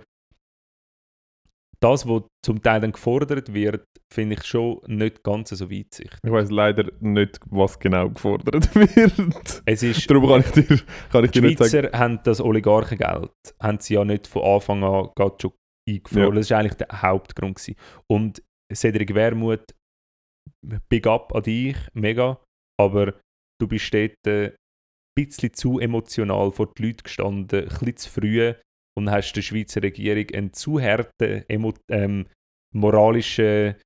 das, was zum Teil dann gefordert wird, finde ich schon nicht ganz so weitsichtig. Ich weiß leider nicht, was genau gefordert (laughs) wird. Es ist, Darum kann ich dir, kann ich die dir nicht sagen. Schweizer haben das Oligarchengeld, haben sie ja nicht von Anfang an gerade schon eingefroren. Ja. Das war eigentlich der Hauptgrund. Gewesen. Und Cedric Wermuth, big up an dich, mega, aber du bist dort äh, ein bisschen zu emotional vor die Leute gestanden, ein bisschen zu früh und hast der Schweizer Regierung einen zu harten ähm, moralischen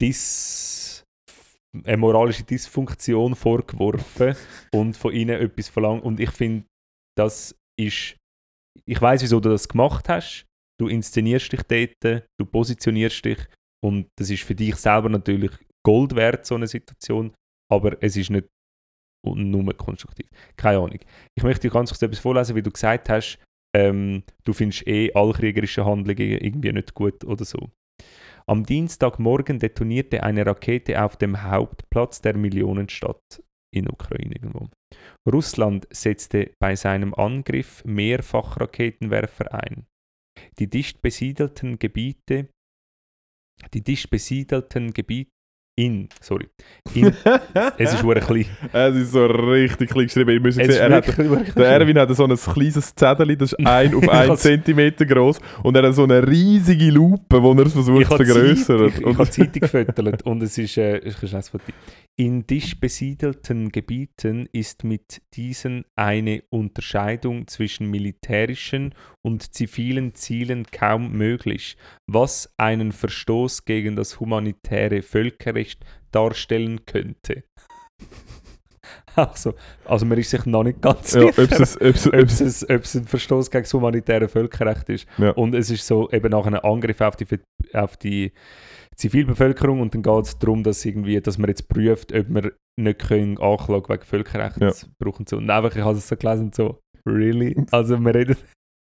Dis eine moralische Dysfunktion vorgeworfen (laughs) und von ihnen etwas verlangt. Und ich finde, das ist. Ich weiß, wieso du das gemacht hast. Du inszenierst dich dort, du positionierst dich und das ist für dich selber natürlich Gold wert, so eine Situation, aber es ist nicht nur konstruktiv. Keine Ahnung. Ich möchte dir ganz kurz etwas vorlesen, wie du gesagt hast, ähm, du findest eh alle kriegerischen Handlungen irgendwie nicht gut oder so. Am Dienstagmorgen detonierte eine Rakete auf dem Hauptplatz der Millionenstadt in Ukraine irgendwo. Russland setzte bei seinem Angriff mehrfach Raketenwerfer ein. Die dicht besiedelten Gebiete, die dicht besiedelten Gebiete in, sorry, in, es ist wirklich klein. (laughs) Es ist so richtig klein geschrieben. Müsst Es sehen, er hat, der. Erwin hat so ein kleines Zettel, das ist (laughs) ein auf Ich einen has- Zentimeter groß und er hat so eine riesige Lupe, wo er es versucht ich zu vergrößern. Ich, ich habe Zeitung gefüttert und es ist, äh, ich kann das Foto- in dicht besiedelten Gebieten ist mit diesen eine Unterscheidung zwischen militärischen und zivilen Zielen kaum möglich, was einen Verstoß gegen das humanitäre Völkerrecht darstellen könnte. (laughs) Also, also man ist sich noch nicht ganz ja, sicher, ob (laughs) es, ein Verstoß gegen das humanitäre Völkerrecht ist. Ja. Und es ist so eben nach einem Angriff auf die, auf die Zivilbevölkerung und dann geht es darum, dass, irgendwie, dass man jetzt prüft, ob man nicht können Anklage wegen Völkerrechts Ja. brauchen und so. Und einfach, ich habe es so gelesen so, really? (laughs) Also wir reden...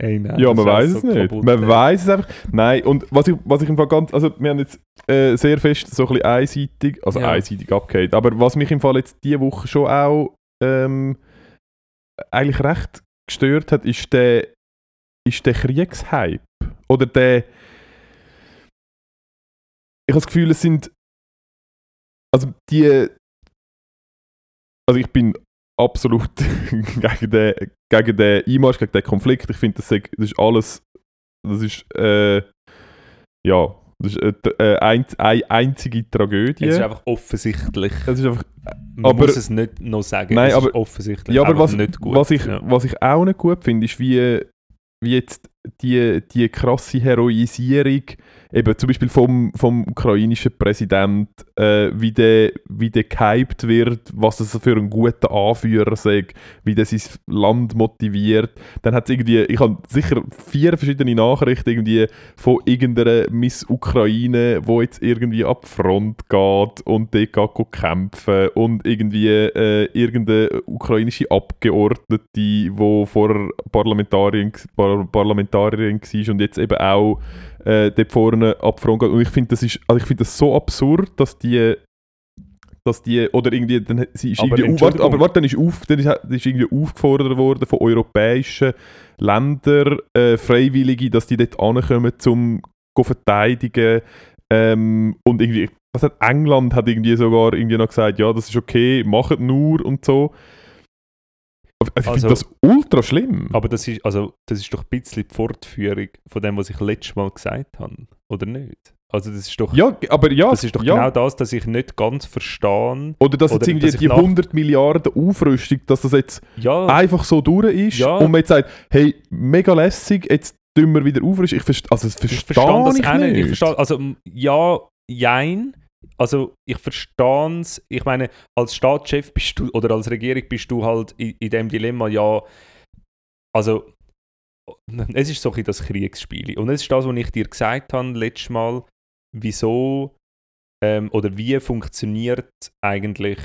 Ey, nein, ja, man weiß es so nicht. kaputt, man weiß es einfach. Nein, und was ich, was ich im Fall ganz, also wir haben jetzt äh, sehr fest so ein bisschen einseitig, also Ja. einseitig abgehakt, aber was mich im Fall jetzt diese Woche schon auch ähm, eigentlich recht gestört hat, ist der, ist der Kriegshype. Oder der, ich habe das Gefühl, es sind, also die, also ich bin absolut (laughs) gegen den, gegen den Einmarsch, gegen den Konflikt. Ich finde, das, das ist alles, das ist, äh, ja, das ist eine, eine, ein, eine einzige Tragödie. Es ist einfach offensichtlich. Es ist einfach, Man aber- muss es nicht noch sagen. Nein, es aber- ist offensichtlich ja, aber was, nicht gut. was, ich, ja. was ich auch nicht gut finde, ist, wie, wie jetzt die, die krasse Heroisierung, eben zum Beispiel vom, vom ukrainischen Präsident, äh, wie der, wie der gehypt wird, was das für ein guter Anführer sagt, wie der sein Land motiviert. Dann hat es irgendwie, ich habe sicher vier verschiedene Nachrichten irgendwie von irgendeiner Miss Ukraine, wo jetzt irgendwie ab Front geht und dort geht kämpfen und irgendwie äh, irgendeine ukrainische Abgeordnete, die vor Parlamentarierin, Par Parlamentarierin war und jetzt eben auch äh, dort vorne ab Front geht. Und ich finde das, ist- also ich finde das so absurd, dass die dass die, oder irgendwie, dann, sie ist Aber irgendwie, warte, aber warte, dann ist, auf, dann ist, ist irgendwie aufgefordert worden von europäischen Ländern, äh, Freiwillige, dass die dort ankommen, um zu verteidigen. Ähm, und irgendwie, was hat England hat irgendwie sogar irgendwie noch gesagt, ja, das ist okay, macht nur und so. Aber Ich Also- finde das ultra schlimm. Aber das ist, also, das ist doch ein bisschen die Fortführung von dem, was ich letztes Mal gesagt habe, oder nicht? Also das ist doch, ja, aber ja, das ist doch ja. genau das, dass ich nicht ganz verstehe. Oder dass jetzt oder irgendwie dass ich die nach- 100 Milliarden Aufrüstung, dass das jetzt Ja, einfach so durch ist Ja. und man jetzt sagt, hey, mega lässig, jetzt tun wir wieder aufrüsten. Ich verstehe, also das ich verstehe verstehe das ich auch nicht. nicht. Ich verstehe, also ja, jein. Also ich verstehe es. Ich meine, als Staatschef bist du oder als Regierung bist du halt in, in dem Dilemma, ja, also es ist so ein das Kriegsspiel. Und es ist das, was ich dir gesagt habe letztes Mal, wieso ähm, oder wie funktioniert eigentlich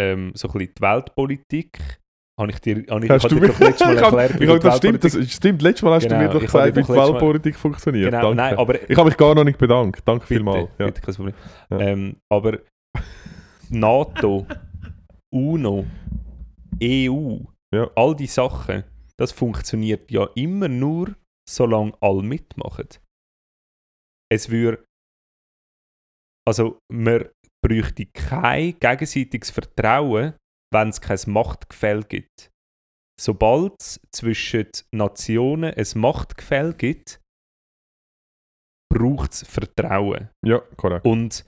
ähm, so ein bisschen die Weltpolitik, Habe ich dir, habe ich, Hast ich dir doch letztes Mal (laughs) erklärt, wie das stimmt, das stimmt. Letztes Mal hast Genau, du mir doch gesagt, wie die Weltpolitik funktioniert. Genau, nein, aber ich habe mich gar noch nicht bedankt. Danke vielmals. Ja. bitte, kein Problem. Ja. Ähm, aber NATO, UNO, EU, Ja. all die Sachen, das funktioniert ja immer nur, solange alle mitmachen. Es würde, also man bräuchte kein gegenseitiges Vertrauen, wenn es kein Machtgefälle gibt. Sobald es zwischen Nationen ein Machtgefälle gibt, braucht es Vertrauen. ja, korrekt. Und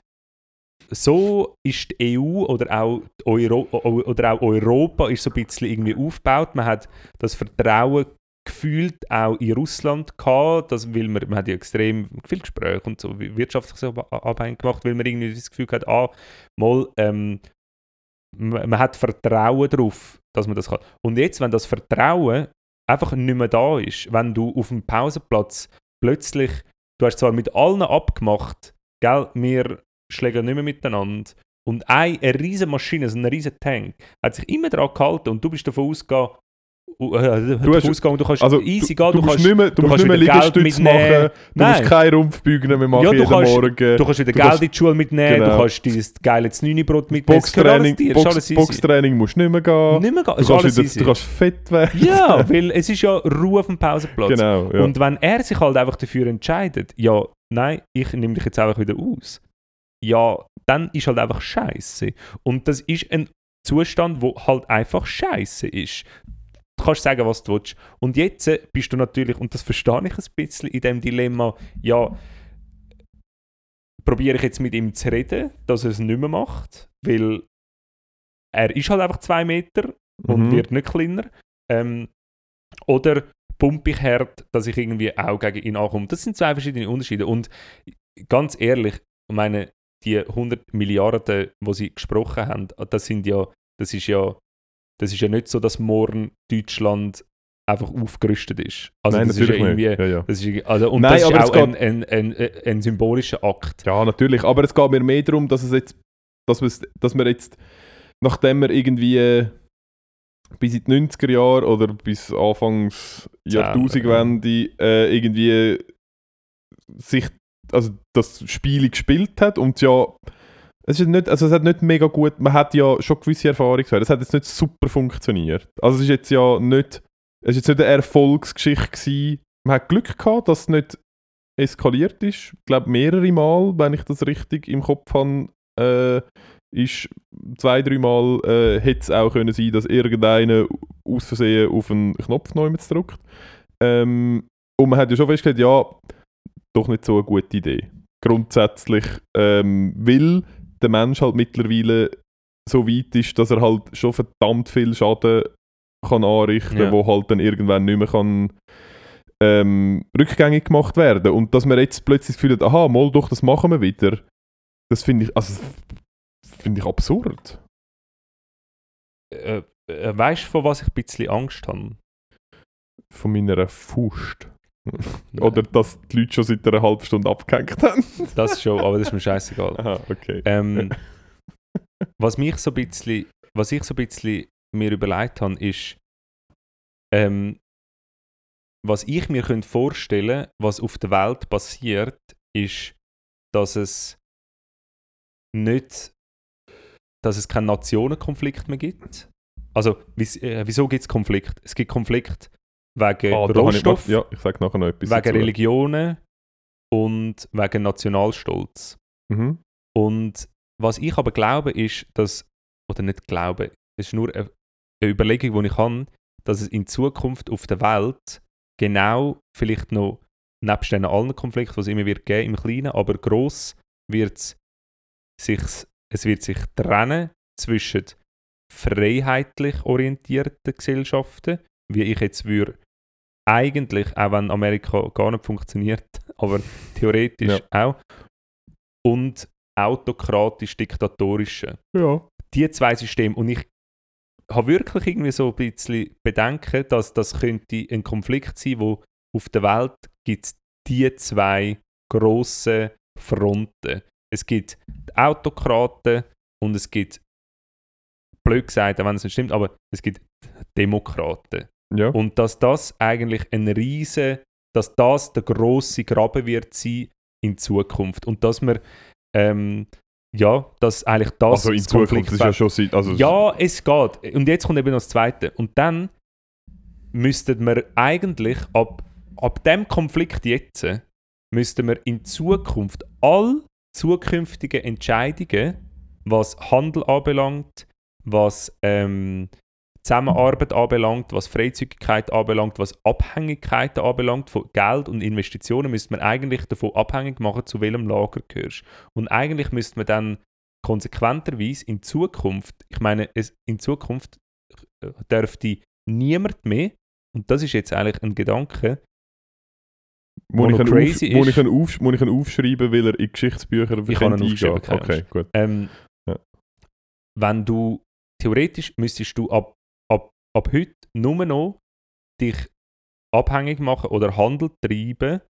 so ist die EU oder auch, Euro oder auch Europa ist so ein bisschen irgendwie aufgebaut. Man hat das Vertrauen gefühlt auch in Russland gehabt, das, weil man, man hat ja extrem viel Gespräche und so wirtschaftlich abhängig gemacht, weil man irgendwie das Gefühl hat, ah, mal, ähm, man, man hat Vertrauen darauf, dass man das kann. Und jetzt, wenn das Vertrauen einfach nicht mehr da ist, wenn du auf dem Pausenplatz plötzlich, du hast zwar mit allen abgemacht, gell, wir schlägen nicht mehr miteinander. Und eine, eine riesige Maschine, so ein riesiger Tank, hat sich immer daran gehalten und du bist davon ausgegangen, äh, davon hast- ausgegangen, du kannst Also, easy du, gehen, du, du, musst kannst, nicht mehr, du du musst kannst nicht mehr wieder Geld Liegestütz mitnehmen. machen, du musst Nein. keine Rumpfbügner mehr machen Ja, du jeden kannst- Morgen. du kannst wieder du Geld kannst- in die Schule mitnehmen, Genau. du kannst dieses geile Znüni-Brot mitnehmen, es gehört alles Boxtraining, Box. Boxtraining musst du nicht mehr gehen. Nicht mehr gehen, Du kannst, wieder, du kannst fett werden. Ja, (laughs) weil es ist ja Ruhe auf dem Pausenplatz. Genau, ja. Und wenn er sich halt einfach dafür entscheidet, ja, nein, ich nehme dich jetzt einfach wieder aus, ja, dann ist halt einfach Scheiße. Und das ist ein Zustand, wo halt einfach Scheiße ist. Du kannst sagen, was du willst. Und jetzt bist du natürlich, und das verstehe ich ein bisschen in dem Dilemma, ja, probiere ich jetzt mit ihm zu reden, dass er es nicht mehr macht, weil er ist halt einfach zwei Meter und Mhm. wird nicht kleiner. Ähm, oder pumpe ich hart, dass ich irgendwie auch gegen ihn ankomme. Das sind zwei verschiedene Unterschiede. Und ganz ehrlich, ich meine, die 100 Milliarden, die sie gesprochen haben, das sind ja, das ist ja, das ist ja nicht so, dass morgen Deutschland einfach aufgerüstet ist. Also Nein, das ist ja natürlich nicht. irgendwie, Ja, ja. das ist, irgendwie- also, und Nein, das ist auch ein, ein, ein, ein, symbolischer Akt. ja, natürlich. Aber es geht mir mehr darum, dass es jetzt, dass, wir's- dass wir jetzt, nachdem wir irgendwie äh, bis in die 90er Jahre oder bis Anfangs Jahrtausendwende äh, irgendwie sich, also das Spiel gespielt hat und ja, es ist nicht, also es hat nicht mega gut, man hat ja schon gewisse Erfahrungswerte, es hat jetzt nicht super funktioniert. Also es ist jetzt ja nicht, es ist jetzt nicht eine Erfolgsgeschichte gewesen. Man hat Glück gehabt, dass es nicht eskaliert ist. Ich glaube mehrere Mal, wenn ich das richtig im Kopf habe, äh, ist zwei, drei Mal äh, hätte es auch können sein, dass irgendeiner aus Versehen auf einen Knopf neu drückt. Ähm, und man hat ja schon festgestellt, ja, doch nicht so eine gute Idee. Grundsätzlich, ähm, weil der Mensch halt mittlerweile so weit ist, dass er halt schon verdammt viel Schaden kann anrichten, Ja. wo halt dann irgendwann nicht mehr kann ähm, rückgängig gemacht werden. Und dass man jetzt plötzlich hat, aha, mal doch, das machen wir wieder, das finde ich, also, finde ich absurd. Äh, äh, weißt du, von was ich ein bisschen Angst habe? Von meiner Faust. Oder dass die Leute schon seit einer halben Stunde abgehängt haben. (laughs) Das schon, aber das ist mir scheißegal. Aha, okay. Ähm, (laughs) was mich so bisschen, was ich so ein bisschen mir überlegt habe, ist, ähm, was ich mir könnte vorstellen, was auf der Welt passiert, ist, dass es nicht, dass es keinen Nationenkonflikt mehr gibt. Also, äh, wieso gibt es Konflikt? Es gibt Konflikt wegen Ah, ich Rohstoff, noch- ja, ich sage nachher noch etwas wegen dazu. Religionen und wegen Nationalstolz. Mhm. Und was ich aber glaube, ist, dass, oder nicht glaube, es ist nur eine, eine Überlegung, die ich habe, dass es in Zukunft auf der Welt genau vielleicht noch, nebst den allen Konflikten, die es immer wird geben, im Kleinen, aber gross wird sich, es wird sich trennen zwischen freiheitlich orientierten Gesellschaften, wie ich jetzt würde, eigentlich, auch wenn Amerika gar nicht funktioniert, (laughs) aber theoretisch auch, und autokratisch-diktatorischen. Ja. Die zwei Systeme. Und ich habe wirklich irgendwie so ein bisschen Bedenken, dass das könnte ein Konflikt sein, wo auf der Welt gibt es die zwei grossen Fronten. Es gibt die Autokraten und es gibt blöd gesagt, wenn es nicht stimmt, aber es gibt Demokraten. Ja. Und dass das eigentlich ein riesen, dass das der große Graben wird sein in Zukunft. Und dass wir, ähm, ja, dass eigentlich das also in das Zukunft, ist ja schon seit, also ja, es geht. Und jetzt kommt eben noch das Zweite. Und dann müssten wir eigentlich ab, ab dem Konflikt jetzt, müssten wir in Zukunft all zukünftige Entscheidungen, was Handel anbelangt, was ähm, Zusammenarbeit anbelangt, was Freizügigkeit anbelangt, was Abhängigkeiten anbelangt von Geld und Investitionen, müsste man eigentlich davon abhängig machen, zu welchem Lager gehörst. Und eigentlich müsste man dann konsequenterweise in Zukunft, ich meine, es, in Zukunft äh, dürfte niemand mehr, und das ist jetzt eigentlich ein Gedanke, wo ich crazy auf, ist- ich ihn auf, muss ich ihn aufschreiben, weil er in Geschichtsbücher Ich kann eingehen? Okay, gut. ähm, Ja. wenn du theoretisch müsstest du ab, ab, heute nur noch dich abhängig machen oder Handel treiben,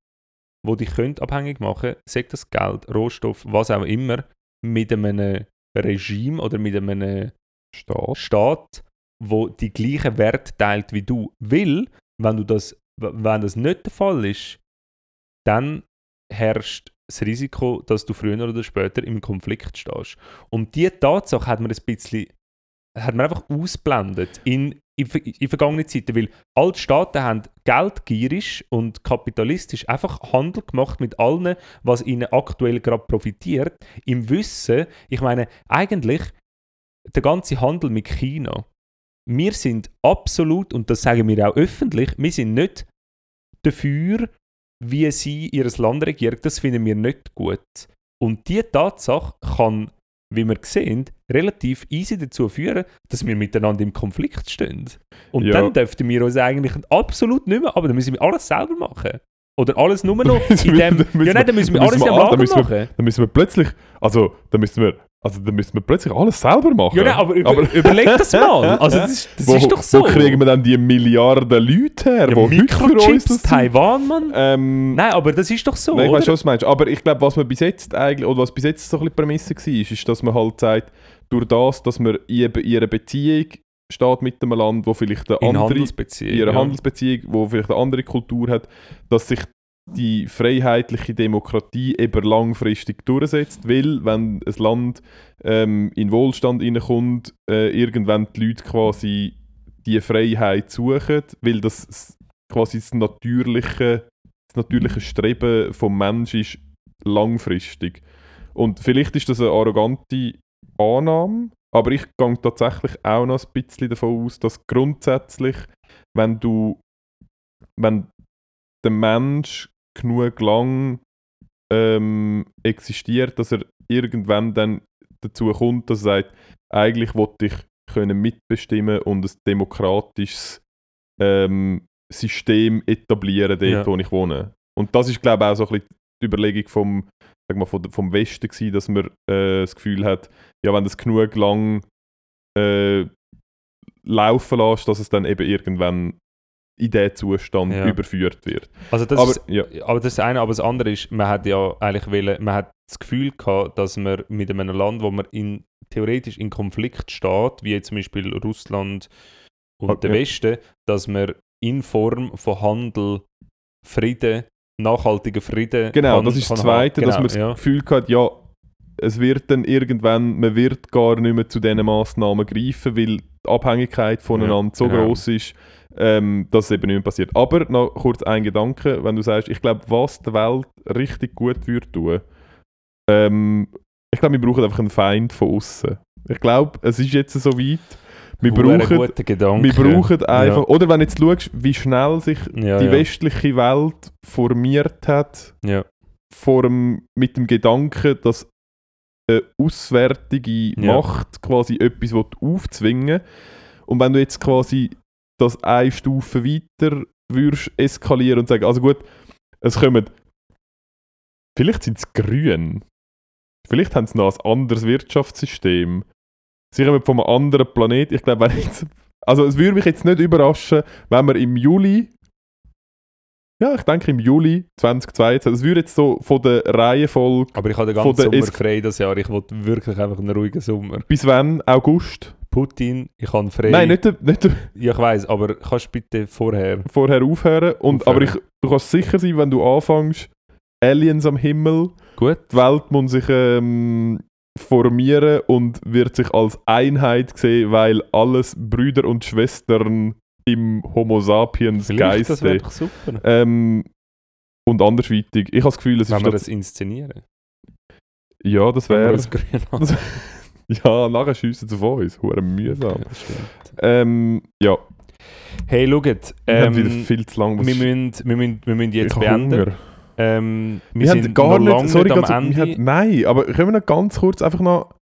wo dich könnt abhängig machen, sagt das Geld, Rohstoff, was auch immer, mit einem Regime oder mit einem Staat. Staat, wo die gleichen Wert teilt wie du. Will, wenn du das, wenn das nicht der Fall ist, dann herrscht das Risiko, dass du früher oder später im Konflikt stehst. Und diese Tatsache hat man ein bisschen, hat man einfach ausblendet in, in, in vergangenen Zeiten, weil alle Staaten haben geldgierig und kapitalistisch einfach Handel gemacht mit allen, was ihnen aktuell gerade profitiert, im Wissen, ich meine, eigentlich der ganze Handel mit China, wir sind absolut, und das sagen wir auch öffentlich, wir sind nicht dafür, wie sie ihr Land regieren. Das finden wir nicht gut. Und diese Tatsache kann, wie wir sehen, relativ easy dazu führen, dass wir miteinander im Konflikt stehen. Und Ja. dann dürften wir uns eigentlich absolut nicht mehr, aber dann müssen wir alles selber machen. Oder alles nur (laughs) noch Dann in dem... dann Ja, nein, dann müssen wir dann alles müssen wir- dann Lager müssen wir- machen. Dann müssen wir plötzlich, also dann müssen wir, also dann müssen wir plötzlich alles selber machen. Ja, nein, aber, über, überleg das mal. (laughs) Also das, ist, das wo, ist doch so. Wo kriegen wir dann die Milliarden Leute her, ja, wo heute für uns Mikrochips, Taiwan, Mann. ähm, Nein, aber das ist doch so, Nein, ich oder? weiß schon, was du meinst. Aber ich glaube, was man bis jetzt eigentlich, oder was bis jetzt so ein bisschen die Prämisse war, ist, ist, dass man halt sagt, durch das, dass man in ihrer Beziehung steht mit einem Land, wo vielleicht eine in andere, Handelsbeziehungen. in ihrer ja. Handelsbeziehung, wo vielleicht eine andere Kultur hat, dass sich die freiheitliche Demokratie eben langfristig durchsetzt, weil wenn ein Land ähm, in Wohlstand hineinkommt, äh, irgendwann die Leute quasi die Freiheit suchen, weil das quasi das natürliche, das natürliche Streben vom Menschen ist langfristig. Und vielleicht ist das eine arrogante Annahme, aber ich gehe tatsächlich auch noch ein bisschen davon aus, dass grundsätzlich, wenn du, wenn der Mensch genug lang ähm, existiert, dass er irgendwann dann dazu kommt, dass er sagt, eigentlich wollte ich können mitbestimmen und ein demokratisches ähm, System etablieren, dort Ja. wo ich wohne. Und das ist, glaube ich, auch so ein bisschen die Überlegung vom, sag mal, vom, vom Westen gewesen, dass man äh, das Gefühl hat, ja, wenn das genug lang äh, laufen lässt, dass es dann eben irgendwann in diesen Zustand Ja. überführt wird. Also das Aber ist, ja, aber das eine, aber das andere ist, man hat ja eigentlich wollen, man hat das Gefühl gehabt, dass man mit einem Land, wo man in, theoretisch in Konflikt steht, wie zum Beispiel Russland und Ah, der. Westen, dass man in Form von Handel, Frieden, nachhaltiger Frieden genau, kann- das ist das Zweite, haben. dass man Genau, das ja. Gefühl hat, ja, es wird dann irgendwann, man wird gar nicht mehr zu diesen Massnahmen greifen, weil die Abhängigkeit voneinander so genau. groß ist, ähm, dass es eben nicht mehr passiert. Aber noch kurz ein Gedanke, wenn du sagst, ich glaube, was der Welt richtig gut würde tun, ähm, ich glaube, wir brauchen einfach einen Feind von außen. Ich glaube, es ist jetzt so weit, wir brauchen, wir brauchen einfach, Ja. oder wenn du jetzt schaust, wie schnell sich ja, die ja. westliche Welt formiert hat, vor dem, mit dem Gedanken, dass eine auswärtige. Macht quasi etwas will aufzwingen Und wenn du jetzt quasi das eine Stufe weiter würdest eskalieren und sagen, also gut, es kommen, vielleicht sind es grün, vielleicht haben sie noch ein anderes Wirtschaftssystem, sie kommen von einem anderen Planet, ich glaube, wenn jetzt, also es würde mich jetzt nicht überraschen, wenn wir im Juli ja, ich denke im Juli 2022. Das würde jetzt so von der Reihenfolge Aber ich habe den ganzen Sommer Es- frei das Jahr. Ich wollte wirklich einfach einen ruhigen Sommer. bis wann? August? Putin, ich habe frei. Nein, nicht, der- nicht der- Ja, ich weiß, aber kannst du bitte vorher. vorher aufhören. Und, Aufhören. Aber ich, du kannst sicher sein, wenn du anfängst, Aliens am Himmel, Gut. die Welt muss sich ähm, formieren und wird sich als Einheit sehen, weil alles Brüder und Schwestern im Homo sapiens Vielleicht, das wäre Geiste. doch super. Ähm, und andersweitig. Ich habe das Gefühl, es Wenn ist wir das, das inszenieren. Ja, das Wenn wäre. das. Das- (laughs) Ja, nachher schiessen sie von uns. Hure mühsam. Ja, das. Ähm, ja, Hey, schaut. wir haben wieder Ähm, viel zu lang. wir, müssen, wir, müssen, wir müssen jetzt ich beenden. Hunger. Ähm, wir, Wir, sind gar noch lange nicht, sorry, nicht am Ende. haben, nein, aber können wir noch ganz kurz einfach noch,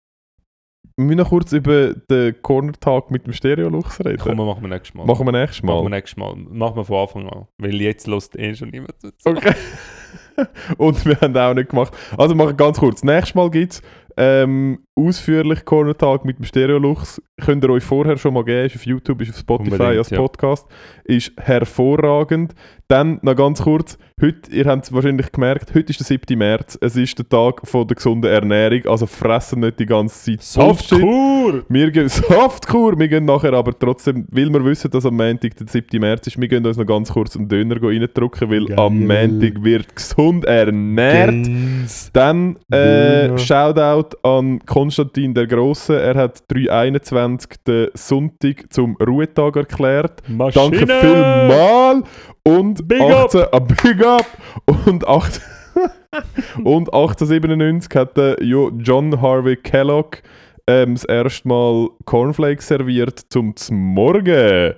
wir noch kurz über den Corner Talk mit dem Stereo-Lux reden. Komm, machen wir nächstes Mal. Machen wir nächstes Machen Mal. wir nächstes Mal. Machen wir von Anfang an. Weil jetzt lässt eh schon niemand zu. Okay. (laughs) Und wir haben auch nicht gemacht. Also machen wir ganz kurz. Nächstes Mal gibt es ähm, ausführlich Corner Talk mit dem Stereolux. Könnt ihr euch vorher schon mal geben. Ist auf YouTube, ist auf Spotify Unbedingt, als ja. Podcast. Ist hervorragend. Dann noch ganz kurz. Heute, ihr habt es wahrscheinlich gemerkt, heute ist der 7. März. Es ist der Tag von der gesunden Ernährung. Also fressen nicht die ganze Zeit. Softcore! Wir gehen (laughs) Softkur, wir gehen nachher aber trotzdem, weil wir wissen, dass am Montag der 7. März ist, wir gehen uns noch ganz kurz einen Döner reindrücken, weil Geil. am Montag wird gesund ernährt. Gens. Dann äh. Shoutout an Konstantin der Große. Er hat 321 den Sonntag zum Ruhetag erklärt. Maschine! Danke vielmal. Und Big 18, ah, Big Up! Und 8 (laughs) und 1897 hat der Jo- John Harvey Kellogg ähm, das erste Mal Cornflakes serviert zum Morgen.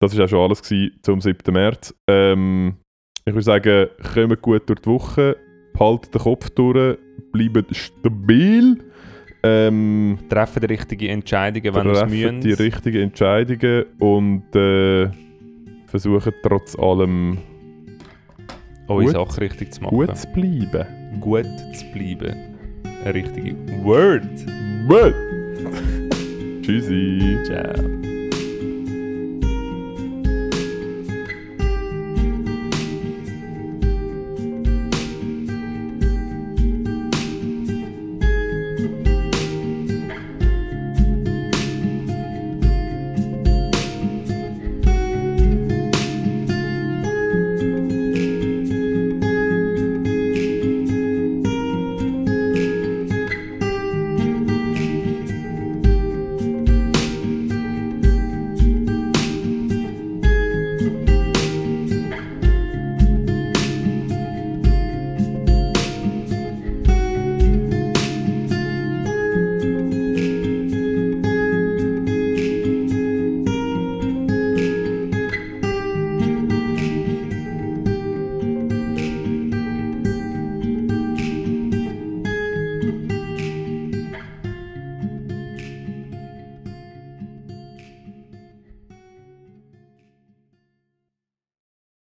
Das war auch schon alles gewesen zum 7. März. Ähm, ich würde sagen, kommt gut durch die Woche, behaltet den Kopf durch, bleibt stabil. Ähm, Treffen die richtigen Entscheidungen, wenn es treffen müssen. die richtigen Entscheidungen und äh, versuchen trotz allem eure Sachen richtig zu machen. gut zu bleiben. Gut zu bleiben. Eine richtige Word. Gut. Tschüssi. Ciao.